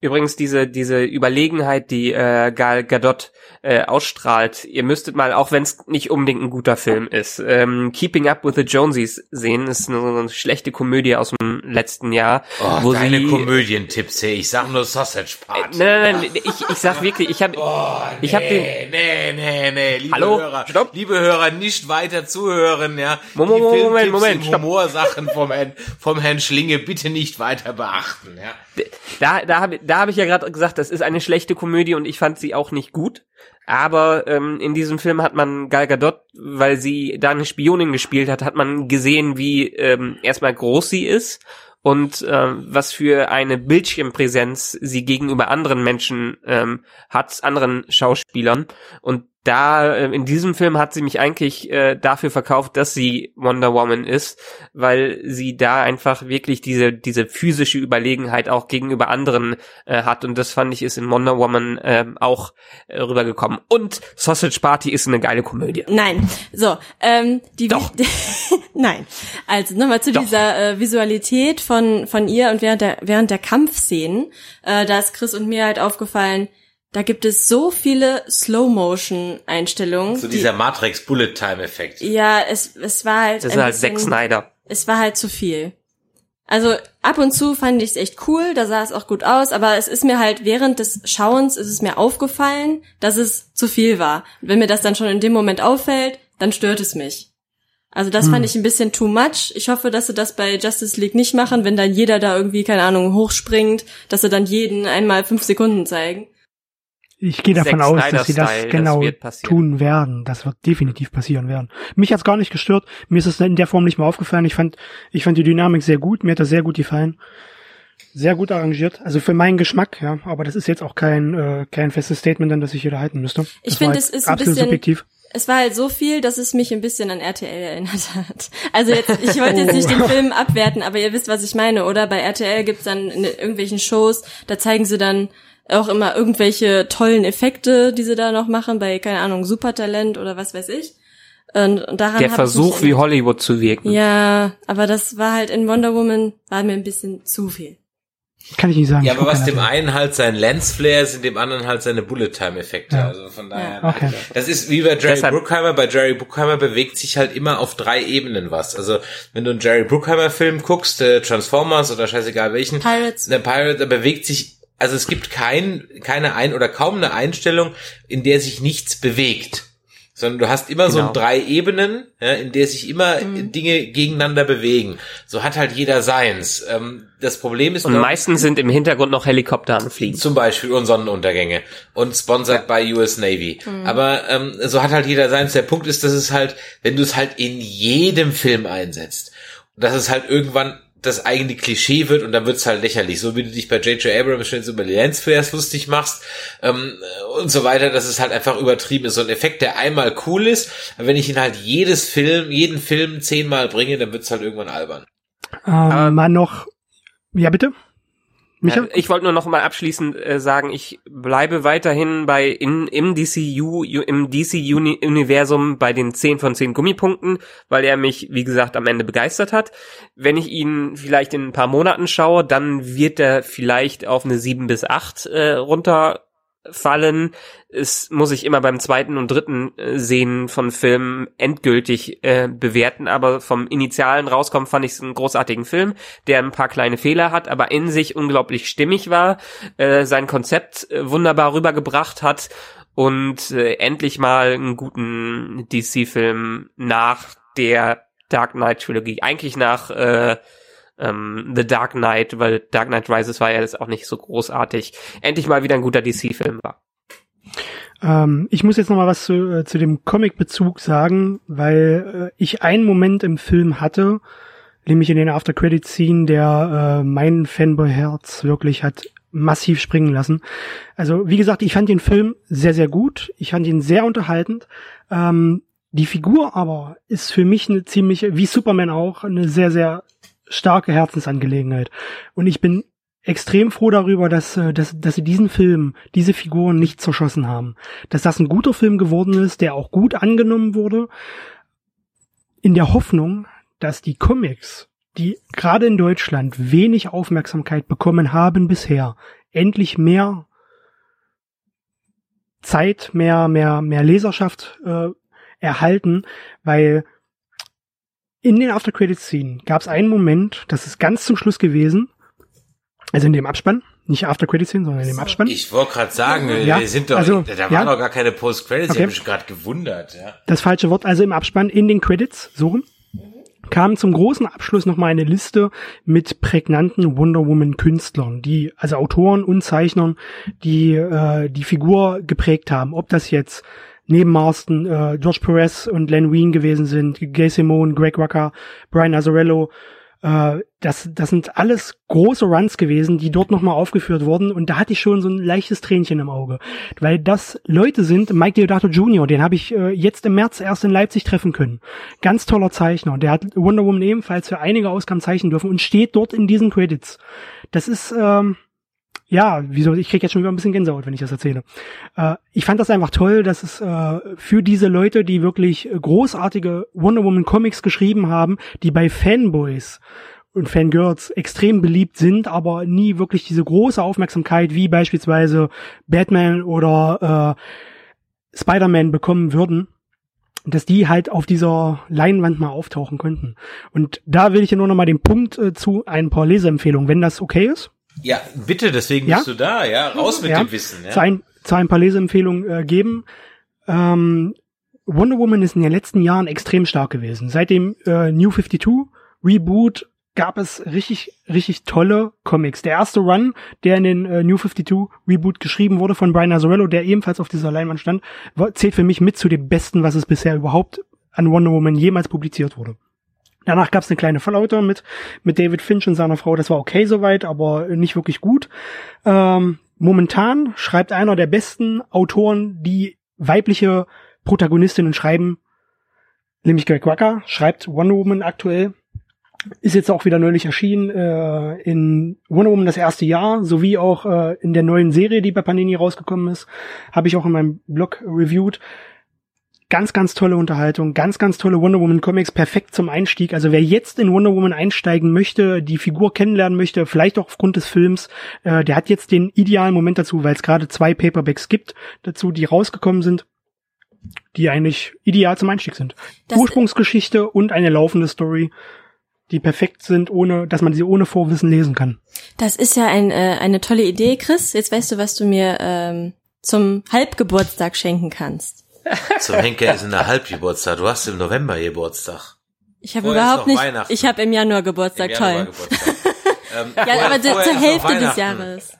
Übrigens diese diese Überlegenheit, die äh, Gal Gadot äh, ausstrahlt. Ihr müsstet mal, auch wenn es nicht unbedingt ein guter Film ist, ähm, Keeping Up with the Jonesies sehen. Ist eine, so eine schlechte Komödie aus dem letzten Jahr, Oh, wo deine sie Komödientipps hier. Ich sag nur Sausage Party. Nein, nein, nein, ich, ich sag wirklich, ich habe Oh, Ich hab den- Nee, nee, nee. Liebe Hallo? Hörer, Stopp. liebe Hörer, nicht weiter zuhören, ja. Moment, Die Moment, Moment, stopp. Humorsachen vom Herrn, vom Herrn Schlinge bitte nicht weiter beachten, ja. da, da habe da hab ich ja gerade gesagt, das ist eine schlechte Komödie und ich fand sie auch nicht gut. Aber ähm, in diesem Film hat man Gal Gadot, weil sie da eine Spionin gespielt hat, hat man gesehen, wie ähm, erstmal groß sie ist und ähm, was für eine Bildschirmpräsenz sie gegenüber anderen Menschen ähm, hat, anderen Schauspielern. Und da äh, in diesem Film hat sie mich eigentlich äh, dafür verkauft, dass sie Wonder Woman ist, weil sie da einfach wirklich diese diese physische Überlegenheit auch gegenüber anderen äh, hat und das fand ich ist in Wonder Woman äh, auch äh, rübergekommen. Und Sausage Party ist eine geile Komödie. Nein, so ähm, die Doch. [LAUGHS] Nein, also nochmal zu Doch. dieser äh, Visualität von von ihr und während der während der Kampfszenen, äh, da ist Chris und mir halt aufgefallen. Da gibt es so viele Slow-Motion-Einstellungen. So die- dieser Matrix Bullet Time Effekt. Ja, es, es war halt. Das ist halt Zack Snyder. Es war halt zu viel. Also ab und zu fand ich es echt cool, da sah es auch gut aus, aber es ist mir halt während des Schauens ist es mir aufgefallen, dass es zu viel war. Und wenn mir das dann schon in dem Moment auffällt, dann stört es mich. Also das fand ich ein bisschen too much. Ich hoffe, dass sie das bei Justice League nicht machen, wenn dann jeder da irgendwie, keine Ahnung, hochspringt, dass sie dann jeden einmal fünf Sekunden zeigen. Ich gehe davon aus, dass sie das das genau passieren. tun werden. Das wird definitiv passieren werden. Mich hat's gar nicht gestört. Mir ist es in der Form nicht mehr aufgefallen. Ich fand, ich fand die Dynamik sehr gut. Mir hat das sehr gut gefallen. Sehr gut arrangiert. Also für meinen Geschmack, ja. Aber das ist jetzt auch kein, äh, kein festes Statement, an das ich jeder halten müsste. Ich Das finde, es ist ein absolut bisschen- subjektiv. Es war halt so viel, dass es mich ein bisschen an RTL erinnert hat. Also jetzt, ich wollte jetzt nicht den Film abwerten, aber ihr wisst, was ich meine, oder? Bei RTL gibt's dann in irgendwelchen Shows, da zeigen sie dann auch immer irgendwelche tollen Effekte, die sie da noch machen, bei, keine Ahnung, Supertalent oder was weiß ich. Und, und daran Der Versuch, wie Hollywood zu wirken. Ja, aber das war halt in Wonder Woman, war mir ein bisschen zu viel. Kann ich nicht sagen. Ja, aber was dem einen halt sein Lensflare ist, in dem anderen halt seine Bullet Time Effekte. Ja. Also von daher. Ja. Okay. Das ist wie bei Jerry Deshalb- Bruckheimer. Bei Jerry Bruckheimer bewegt sich halt immer auf drei Ebenen was. Also wenn du einen Jerry Bruckheimer Film guckst, äh, Transformers oder scheißegal welchen, Pirates. der Pirate, da bewegt sich, also es gibt kein, keine ein oder kaum eine Einstellung, in der sich nichts bewegt. Sondern du hast immer so Genau. drei Ebenen, ja, in der sich immer Dinge gegeneinander bewegen. So hat halt jeder seins. Ähm, das Problem ist Und ich, meistens sind im Hintergrund noch Helikopter am Fliegen. zum Beispiel und Sonnenuntergänge und sponsored by US Navy. Aber ähm, so hat halt jeder seins. Der Punkt ist, dass es halt, wenn du es halt in jedem Film einsetzt, dass es halt irgendwann das eigene Klischee wird und dann wird es halt lächerlich. So wie du dich bei J.J. Abrams schon über die Lensflares lustig machst ähm, und so weiter, dass es halt einfach übertrieben ist. So ein Effekt, der einmal cool ist, aber wenn ich ihn halt jedes Film, jeden Film zehnmal bringe, dann wird es halt irgendwann albern. Ähm, mal noch, ja bitte? Ja, ich wollte nur noch mal abschließend äh, sagen, ich bleibe weiterhin bei in, im DCU im DC Uni Universum bei den 10 von 10 Gummipunkten, weil er mich wie gesagt am Ende begeistert hat. Wenn ich ihn vielleicht in ein paar Monaten schaue, dann wird er vielleicht auf eine 7 bis 8 äh, runterfallen. Es muss ich immer beim zweiten und dritten äh, Sehen von Filmen endgültig äh, bewerten, aber vom initialen Rauskommen fand ich es einen großartigen Film, der ein paar kleine Fehler hat, aber in sich unglaublich stimmig war, äh, sein Konzept äh, wunderbar rübergebracht hat und äh, endlich mal einen guten DC-Film nach der Dark Knight Trilogie, eigentlich nach äh, ähm, The Dark Knight, weil Dark Knight Rises war ja jetzt auch nicht so großartig, endlich mal wieder ein guter DC-Film war. Ähm, ich muss jetzt noch mal was zu, äh, zu dem Comic-Bezug sagen, weil äh, ich einen Moment im Film hatte, nämlich in den After-Credit-Scene, der äh, mein Fanboy-Herz wirklich hat massiv springen lassen. Also wie gesagt, ich fand den Film sehr, sehr gut. Ich fand ihn sehr unterhaltend. Ähm, die Figur aber ist für mich eine ziemliche, wie Superman auch, eine sehr, sehr starke Herzensangelegenheit. Und ich bin extrem froh darüber, dass, äh, dass, dass sie diesen Film, diese Figuren nicht zerschossen haben. Dass das ein guter Film geworden ist, der auch gut angenommen wurde, in der Hoffnung, dass die Comics, die gerade in Deutschland wenig Aufmerksamkeit bekommen haben bisher, endlich mehr Zeit, mehr, mehr, mehr Leserschaft äh, erhalten, weil in den After Credit Scenen gab es einen Moment, das ist ganz zum Schluss gewesen, also in dem Abspann, nicht After Credit Scene, sondern in dem Abspann. Ich wollte gerade sagen, wir- Ja, wir sind doch, also, da waren ja. doch gar keine Post-Credits, ich Okay. habe mich gerade gewundert. Ja. das falsche Wort, also im Abspann, in den Credits, so rum, kam zum großen Abschluss nochmal eine Liste mit prägnanten Wonder Woman Künstlern, die, also Autoren und Zeichnern, die äh, die Figur geprägt haben. Ob das jetzt neben Marston äh, George Perez und Len Wein gewesen sind, Gay Simone, Greg Rucker, Brian Azzarello, Äh, das, das sind alles große Runs gewesen, die dort nochmal aufgeführt wurden und da hatte ich schon so ein leichtes Tränchen im Auge. Weil das Leute sind, Mike Deodato Jr., den habe ich äh, jetzt im März erst in Leipzig treffen können. Ganz toller Zeichner. Der hat Wonder Woman ebenfalls für einige Ausgaben zeichnen dürfen und steht dort in diesen Credits. Das ist, ähm, ja, wieso, ich krieg jetzt schon wieder ein bisschen Gänsehaut, wenn ich das erzähle. Äh, ich fand das einfach toll, dass es äh, für diese Leute, die wirklich großartige Wonder Woman Comics geschrieben haben, die bei Fanboys und Fangirls extrem beliebt sind, aber nie wirklich diese große Aufmerksamkeit wie beispielsweise Batman oder äh, Spider-Man bekommen würden, dass die halt auf dieser Leinwand mal auftauchen könnten. Und da will ich ja nur noch mal den Punkt äh, zu ein paar Leseempfehlungen, wenn das okay ist. Ja, bitte, deswegen Ja? bist du da, ja, raus mit Ja. dem Wissen. zu, Ja. ein, zu ein paar Leseempfehlungen äh, geben. Ähm, Wonder Woman ist in den letzten Jahren extrem stark gewesen. Seit dem äh, New 52 Reboot gab es richtig, richtig tolle Comics. Der erste Run, der in den äh, New 52 Reboot geschrieben wurde von Brian Azzarello, der ebenfalls auf dieser Leinwand stand, war, zählt für mich mit zu dem Besten, was es bisher überhaupt an Wonder Woman jemals publiziert wurde. Danach gab es eine kleine Fallouter mit, mit David Finch und seiner Frau. Das war okay soweit, aber nicht wirklich gut. Ähm, momentan schreibt einer der besten Autoren, die weibliche Protagonistinnen schreiben, nämlich Greg Rucka, schreibt Wonder Woman aktuell. Ist jetzt auch wieder neulich erschienen äh, in Wonder Woman das erste Jahr, sowie auch äh, in der neuen Serie, die bei Panini rausgekommen ist, habe ich auch in meinem Blog reviewed. Ganz, ganz tolle Unterhaltung, ganz, ganz tolle Wonder Woman Comics, perfekt zum Einstieg. Also wer jetzt in Wonder Woman einsteigen möchte, die Figur kennenlernen möchte, vielleicht auch aufgrund des Films, äh, der hat jetzt den idealen Moment dazu, weil es gerade zwei Paperbacks gibt dazu, die rausgekommen sind, die eigentlich ideal zum Einstieg sind. Das- Ursprungsgeschichte und eine laufende Story, die perfekt sind, ohne, dass man sie ohne Vorwissen lesen kann. Das ist ja ein, äh, eine tolle Idee, Chris. Jetzt weißt du, was du mir ähm, zum Halbgeburtstag schenken kannst. [LAUGHS] Zum Henker ist in der Halbgeburtstag. Du hast im November Geburtstag. Ich habe überhaupt nicht. Ich habe im Januar Geburtstag, Im Januar toll. Geburtstag. [LAUGHS] ähm, Ja, vorher- aber vorher zur Hälfte des. Jahres.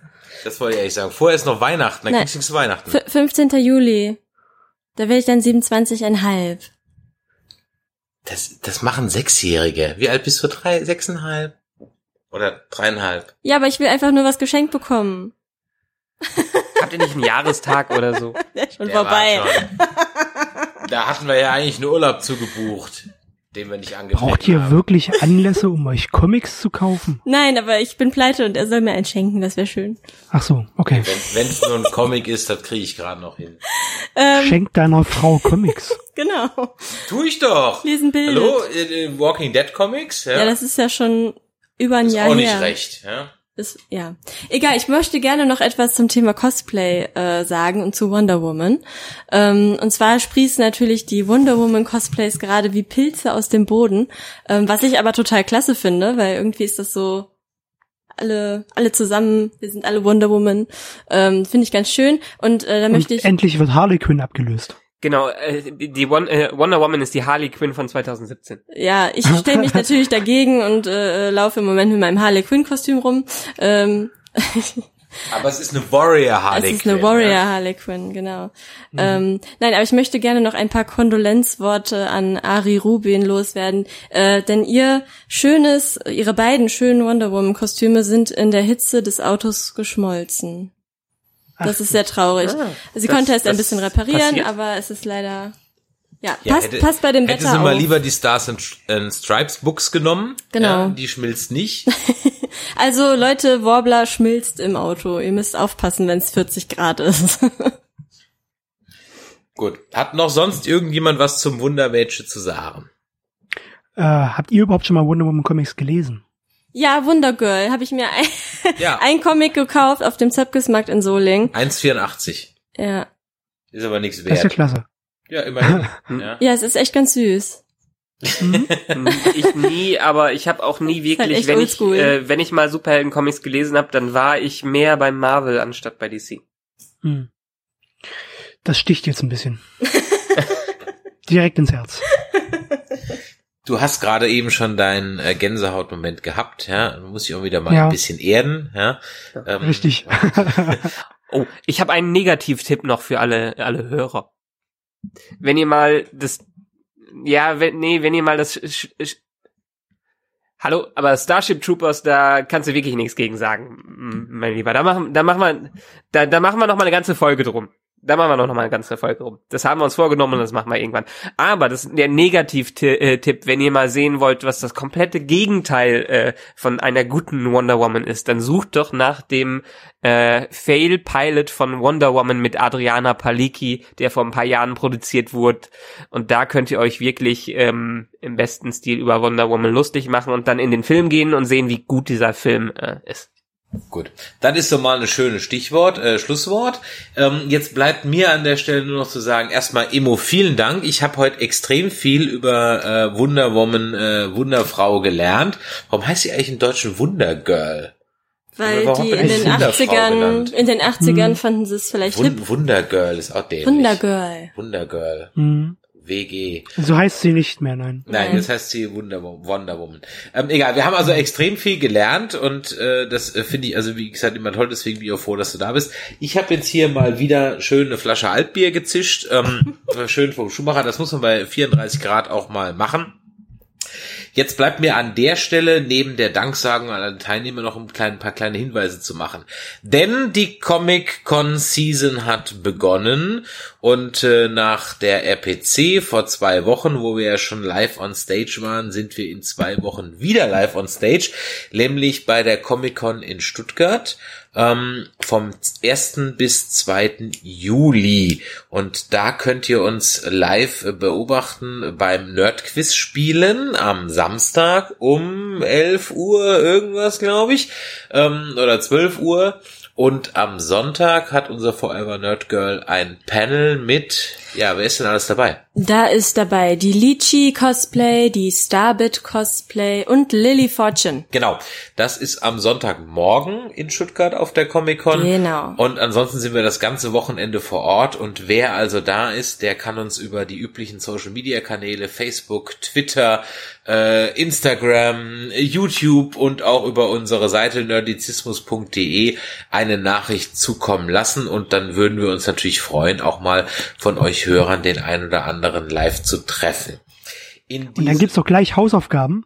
Das wollte ich ehrlich sagen. Vorher ist noch Weihnachten, dann Nein. kriegst du nichts Weihnachten. F 15. Juli. Da werde ich dann 27,5. Das, das machen Sechsjährige. Wie alt bist du? Drei, sechseinhalb? Oder dreieinhalb? Ja, aber ich will einfach nur was geschenkt bekommen. Habt ihr nicht einen Jahrestag oder so? [LAUGHS] Der ist schon Der war vorbei. schon. [LAUGHS] Da hatten wir ja eigentlich einen Urlaub zugebucht, den wir nicht angetreten Braucht ihr haben. wirklich Anlässe, um euch Comics zu kaufen? Nein, aber ich bin pleite und er soll mir einen schenken, das wäre schön. Ach so, okay. Wenn es nur ein Comic ist, das kriege ich gerade noch hin. Ähm, Schenkt deiner Frau Comics. [LAUGHS] genau. Tu ich doch. Lesen bildet. Hallo, äh, äh, Walking Dead Comics? Ja, Ja, das ist ja schon über ein ist Jahr auch nicht her. recht. Ja? Ist, ja. Egal, ich möchte gerne noch etwas zum Thema Cosplay äh, sagen und zu Wonder Woman. Ähm, und zwar sprießen natürlich die Wonder Woman Cosplays gerade wie Pilze aus dem Boden, ähm, was ich aber total klasse finde, weil irgendwie ist das so alle alle zusammen, wir sind alle Wonder Woman, ähm, finde ich ganz schön. Und äh, da Und möchte ich endlich wird Harley Quinn abgelöst. Genau, äh, die Won äh, Wonder Woman ist die Harley Quinn von 2017. Ja, ich stelle mich natürlich dagegen und äh, laufe im Moment mit meinem Harley Quinn Kostüm rum. Ähm, [LAUGHS] Aber es ist eine Warrior Harley es ist eine Quinn, Warrior Ja? Harley Quinn, genau. Ähm, nein, aber ich möchte gerne noch ein paar Kondolenzworte an Ari Rubin loswerden, äh, denn ihr schönes, ihre beiden schönen Wonder Woman Kostüme sind in der Hitze des Autos geschmolzen. Das ist sehr traurig. Ah, Sie das- konnte es ein bisschen reparieren, passiert. aber es ist leider ja, Ja, passt, hätte- passt bei dem Hätte Wetter sie mal auf. lieber die Stars and, and Stripes Books genommen. Genau. Ja, die schmilzt nicht. [LAUGHS] Also Leute, Warbler schmilzt im Auto. Ihr müsst aufpassen, wenn es 40 Grad ist. [LAUGHS] Gut. Hat noch sonst irgendjemand was zum Wundermädchen zu sagen? Äh, habt ihr überhaupt schon mal Wonder Woman Comics gelesen? Ja, Wonder Girl, habe ich mir ein, [LAUGHS] Ja. ein Comic gekauft auf dem Zöpkesmarkt in Soling. 1,84. Ja. Ist aber nichts Das ist ja wert. klasse. Ja, immerhin. [LAUGHS] ja. Ja, es ist echt ganz süß. ich nie, aber ich habe auch nie halt wirklich, wenn ich, äh, wenn ich mal Superhelden-Comics gelesen habe, dann war ich mehr bei Marvel anstatt bei DC. Hm. Das sticht jetzt ein bisschen. [LAUGHS] Direkt ins Herz. Du hast gerade eben schon deinen äh, Gänsehautmoment gehabt, ja. Du musst dich auch wieder mal Ja. ein bisschen erden, ja. Ähm, Richtig. [LAUGHS] Oh, ich habe einen Negativtipp noch für alle alle Hörer. Wenn ihr mal das ja, wenn, nee, wenn ihr mal das Sch- Sch- Hallo, aber Starship Troopers, da kannst du wirklich nichts gegen sagen, mein Lieber. Da machen, da machen wir, da, da machen wir noch mal eine ganze Folge drum. Da machen wir noch mal eine ganze Folge rum. Das haben wir uns vorgenommen und das machen wir irgendwann. Aber das ist der Negativ-Tipp, wenn ihr mal sehen wollt, was das komplette Gegenteil äh, von einer guten Wonder Woman ist, dann sucht doch nach dem äh, Fail-Pilot von Wonder Woman mit Adriana Palicki, der vor ein paar Jahren produziert wurde. Und da könnt ihr euch wirklich ähm, im besten Stil über Wonder Woman lustig machen und dann in den Film gehen und sehen, wie gut dieser Film äh, ist. Gut, dann ist doch mal eine schöne Stichwort, äh, Schlusswort. Ähm, jetzt bleibt mir an der Stelle nur noch zu sagen, erstmal Emo, vielen Dank. Ich habe heute extrem viel über äh, Wonder Woman, äh, Wunderfrau gelernt. Warum heißt sie eigentlich im Deutschen Wundergirl? Weil Warum die in den Wunderfrau 80ern, genannt? in den 80ern fanden sie es vielleicht hip. Wun Wundergirl ist auch dämlich. Wundergirl. Wundergirl. Hm. WG. So heißt sie nicht mehr, nein. Nein, das heißt sie Wonder, Wo- Wonder Woman. Ähm, egal, wir haben also extrem viel gelernt und äh, das äh, finde ich, also wie gesagt, immer toll, deswegen bin ich auch froh, dass du da bist. Ich habe jetzt hier mal wieder schön eine Flasche Altbier gezischt, ähm, [LAUGHS] schön vom Schuhmacher, das muss man bei 34 Grad auch mal machen. Jetzt bleibt mir an der Stelle neben der Danksagung an alle Teilnehmer noch ein, klein, paar kleine Hinweise zu machen. Denn die Comic-Con Season hat begonnen und äh, nach der RPC vor zwei Wochen, wo wir ja schon live on Stage waren, sind wir in zwei Wochen wieder live on Stage, nämlich bei der Comic-Con in Stuttgart ähm, vom 1. bis 2. Juli. Und da könnt ihr uns live äh, beobachten beim Nerdquiz spielen am Samstag um 11 Uhr irgendwas, glaube ich, ähm, oder 12 Uhr. Und am Sonntag hat unser Forever Nerd Girl ein Panel mit, ja, wer ist denn alles dabei? Da ist dabei die Lychee Cosplay, die Starbit Cosplay und Lily Fortune. Genau, das ist am Sonntagmorgen in Stuttgart auf der Comic-Con. Genau. Und ansonsten sind wir das ganze Wochenende vor Ort und wer also da ist, der kann uns über die üblichen Social-Media-Kanäle, Facebook, Twitter, äh, Instagram, YouTube und auch über unsere Seite nerdizismus.de eine Nachricht zukommen lassen und dann würden wir uns natürlich freuen, auch mal von euch Hörern den ein oder anderen live zu treffen. In Und dann gibt's doch gleich Hausaufgaben,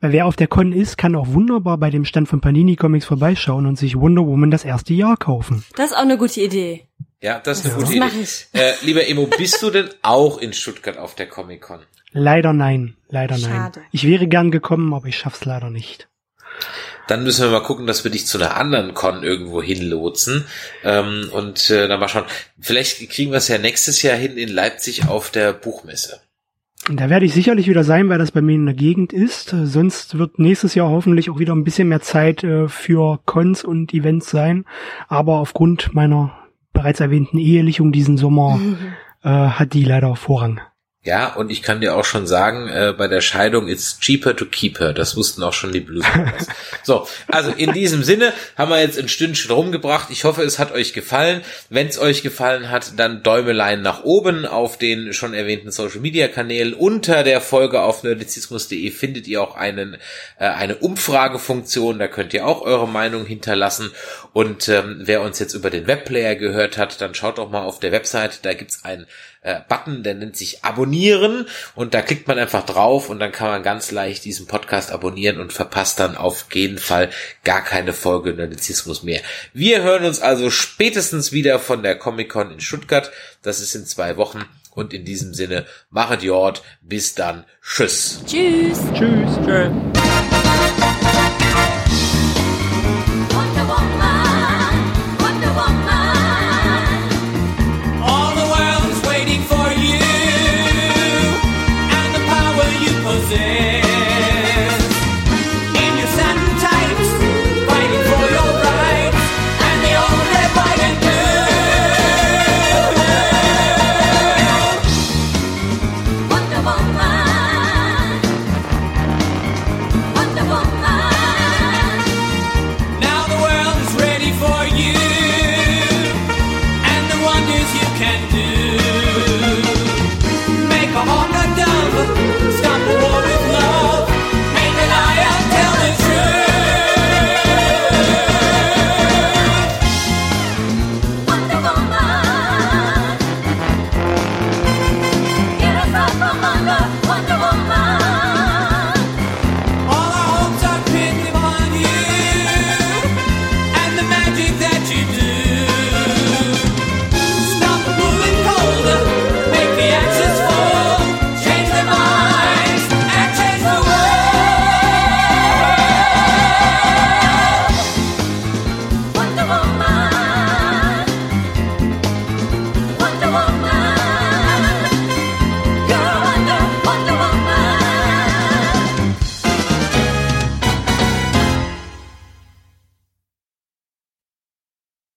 weil wer auf der Con ist, kann auch wunderbar bei dem Stand von Panini Comics vorbeischauen und sich Wonder Woman das erste Jahr kaufen. Das ist auch eine gute Idee. Ja, das ist eine Das gute mach Idee. ich. Äh, lieber Emo, bist du denn auch in Stuttgart auf der Comic-Con? Leider nein, leider nein. Schade. Ich wäre gern gekommen, aber ich schaff's leider nicht. Dann müssen wir mal gucken, dass wir dich zu einer anderen Con irgendwo hinlotsen. Ähm, und äh, dann mal schauen. Vielleicht kriegen wir es ja nächstes Jahr hin in Leipzig auf der Buchmesse. Da werde ich sicherlich wieder sein, weil das bei mir in der Gegend ist. Äh, Sonst wird nächstes Jahr hoffentlich auch wieder ein bisschen mehr Zeit äh, für Cons und Events sein. Aber aufgrund meiner bereits erwähnten Ehelichung diesen Sommer äh, hat die leider Vorrang. Ja, und ich kann dir auch schon sagen, äh, bei der Scheidung it's cheaper to keep her. Das wussten auch schon die Blues. [LAUGHS] So, also in diesem Sinne haben wir jetzt ein Stündchen rumgebracht. Ich hoffe, es hat euch gefallen. Wenn es euch gefallen hat, dann Däumelein nach oben auf den schon erwähnten Social Media Kanälen. Unter der Folge auf nerdizismus.de findet ihr auch einen, äh, eine Umfragefunktion. Da könnt ihr auch eure Meinung hinterlassen. Und ähm, wer uns jetzt über den Webplayer gehört hat, dann schaut doch mal auf der Website. Da gibt's einen äh, Button, der nennt sich Abonnieren und da klickt man einfach drauf und dann kann man ganz leicht diesen Podcast abonnieren und verpasst dann auf jeden Fall gar keine Folge Nerdizismus mehr. Wir hören uns also spätestens wieder von der Comic-Con in Stuttgart. Das ist in zwei Wochen und in diesem Sinne, machet Jord, bis dann, tschüss. Tschüss. Tschüss. Tschö.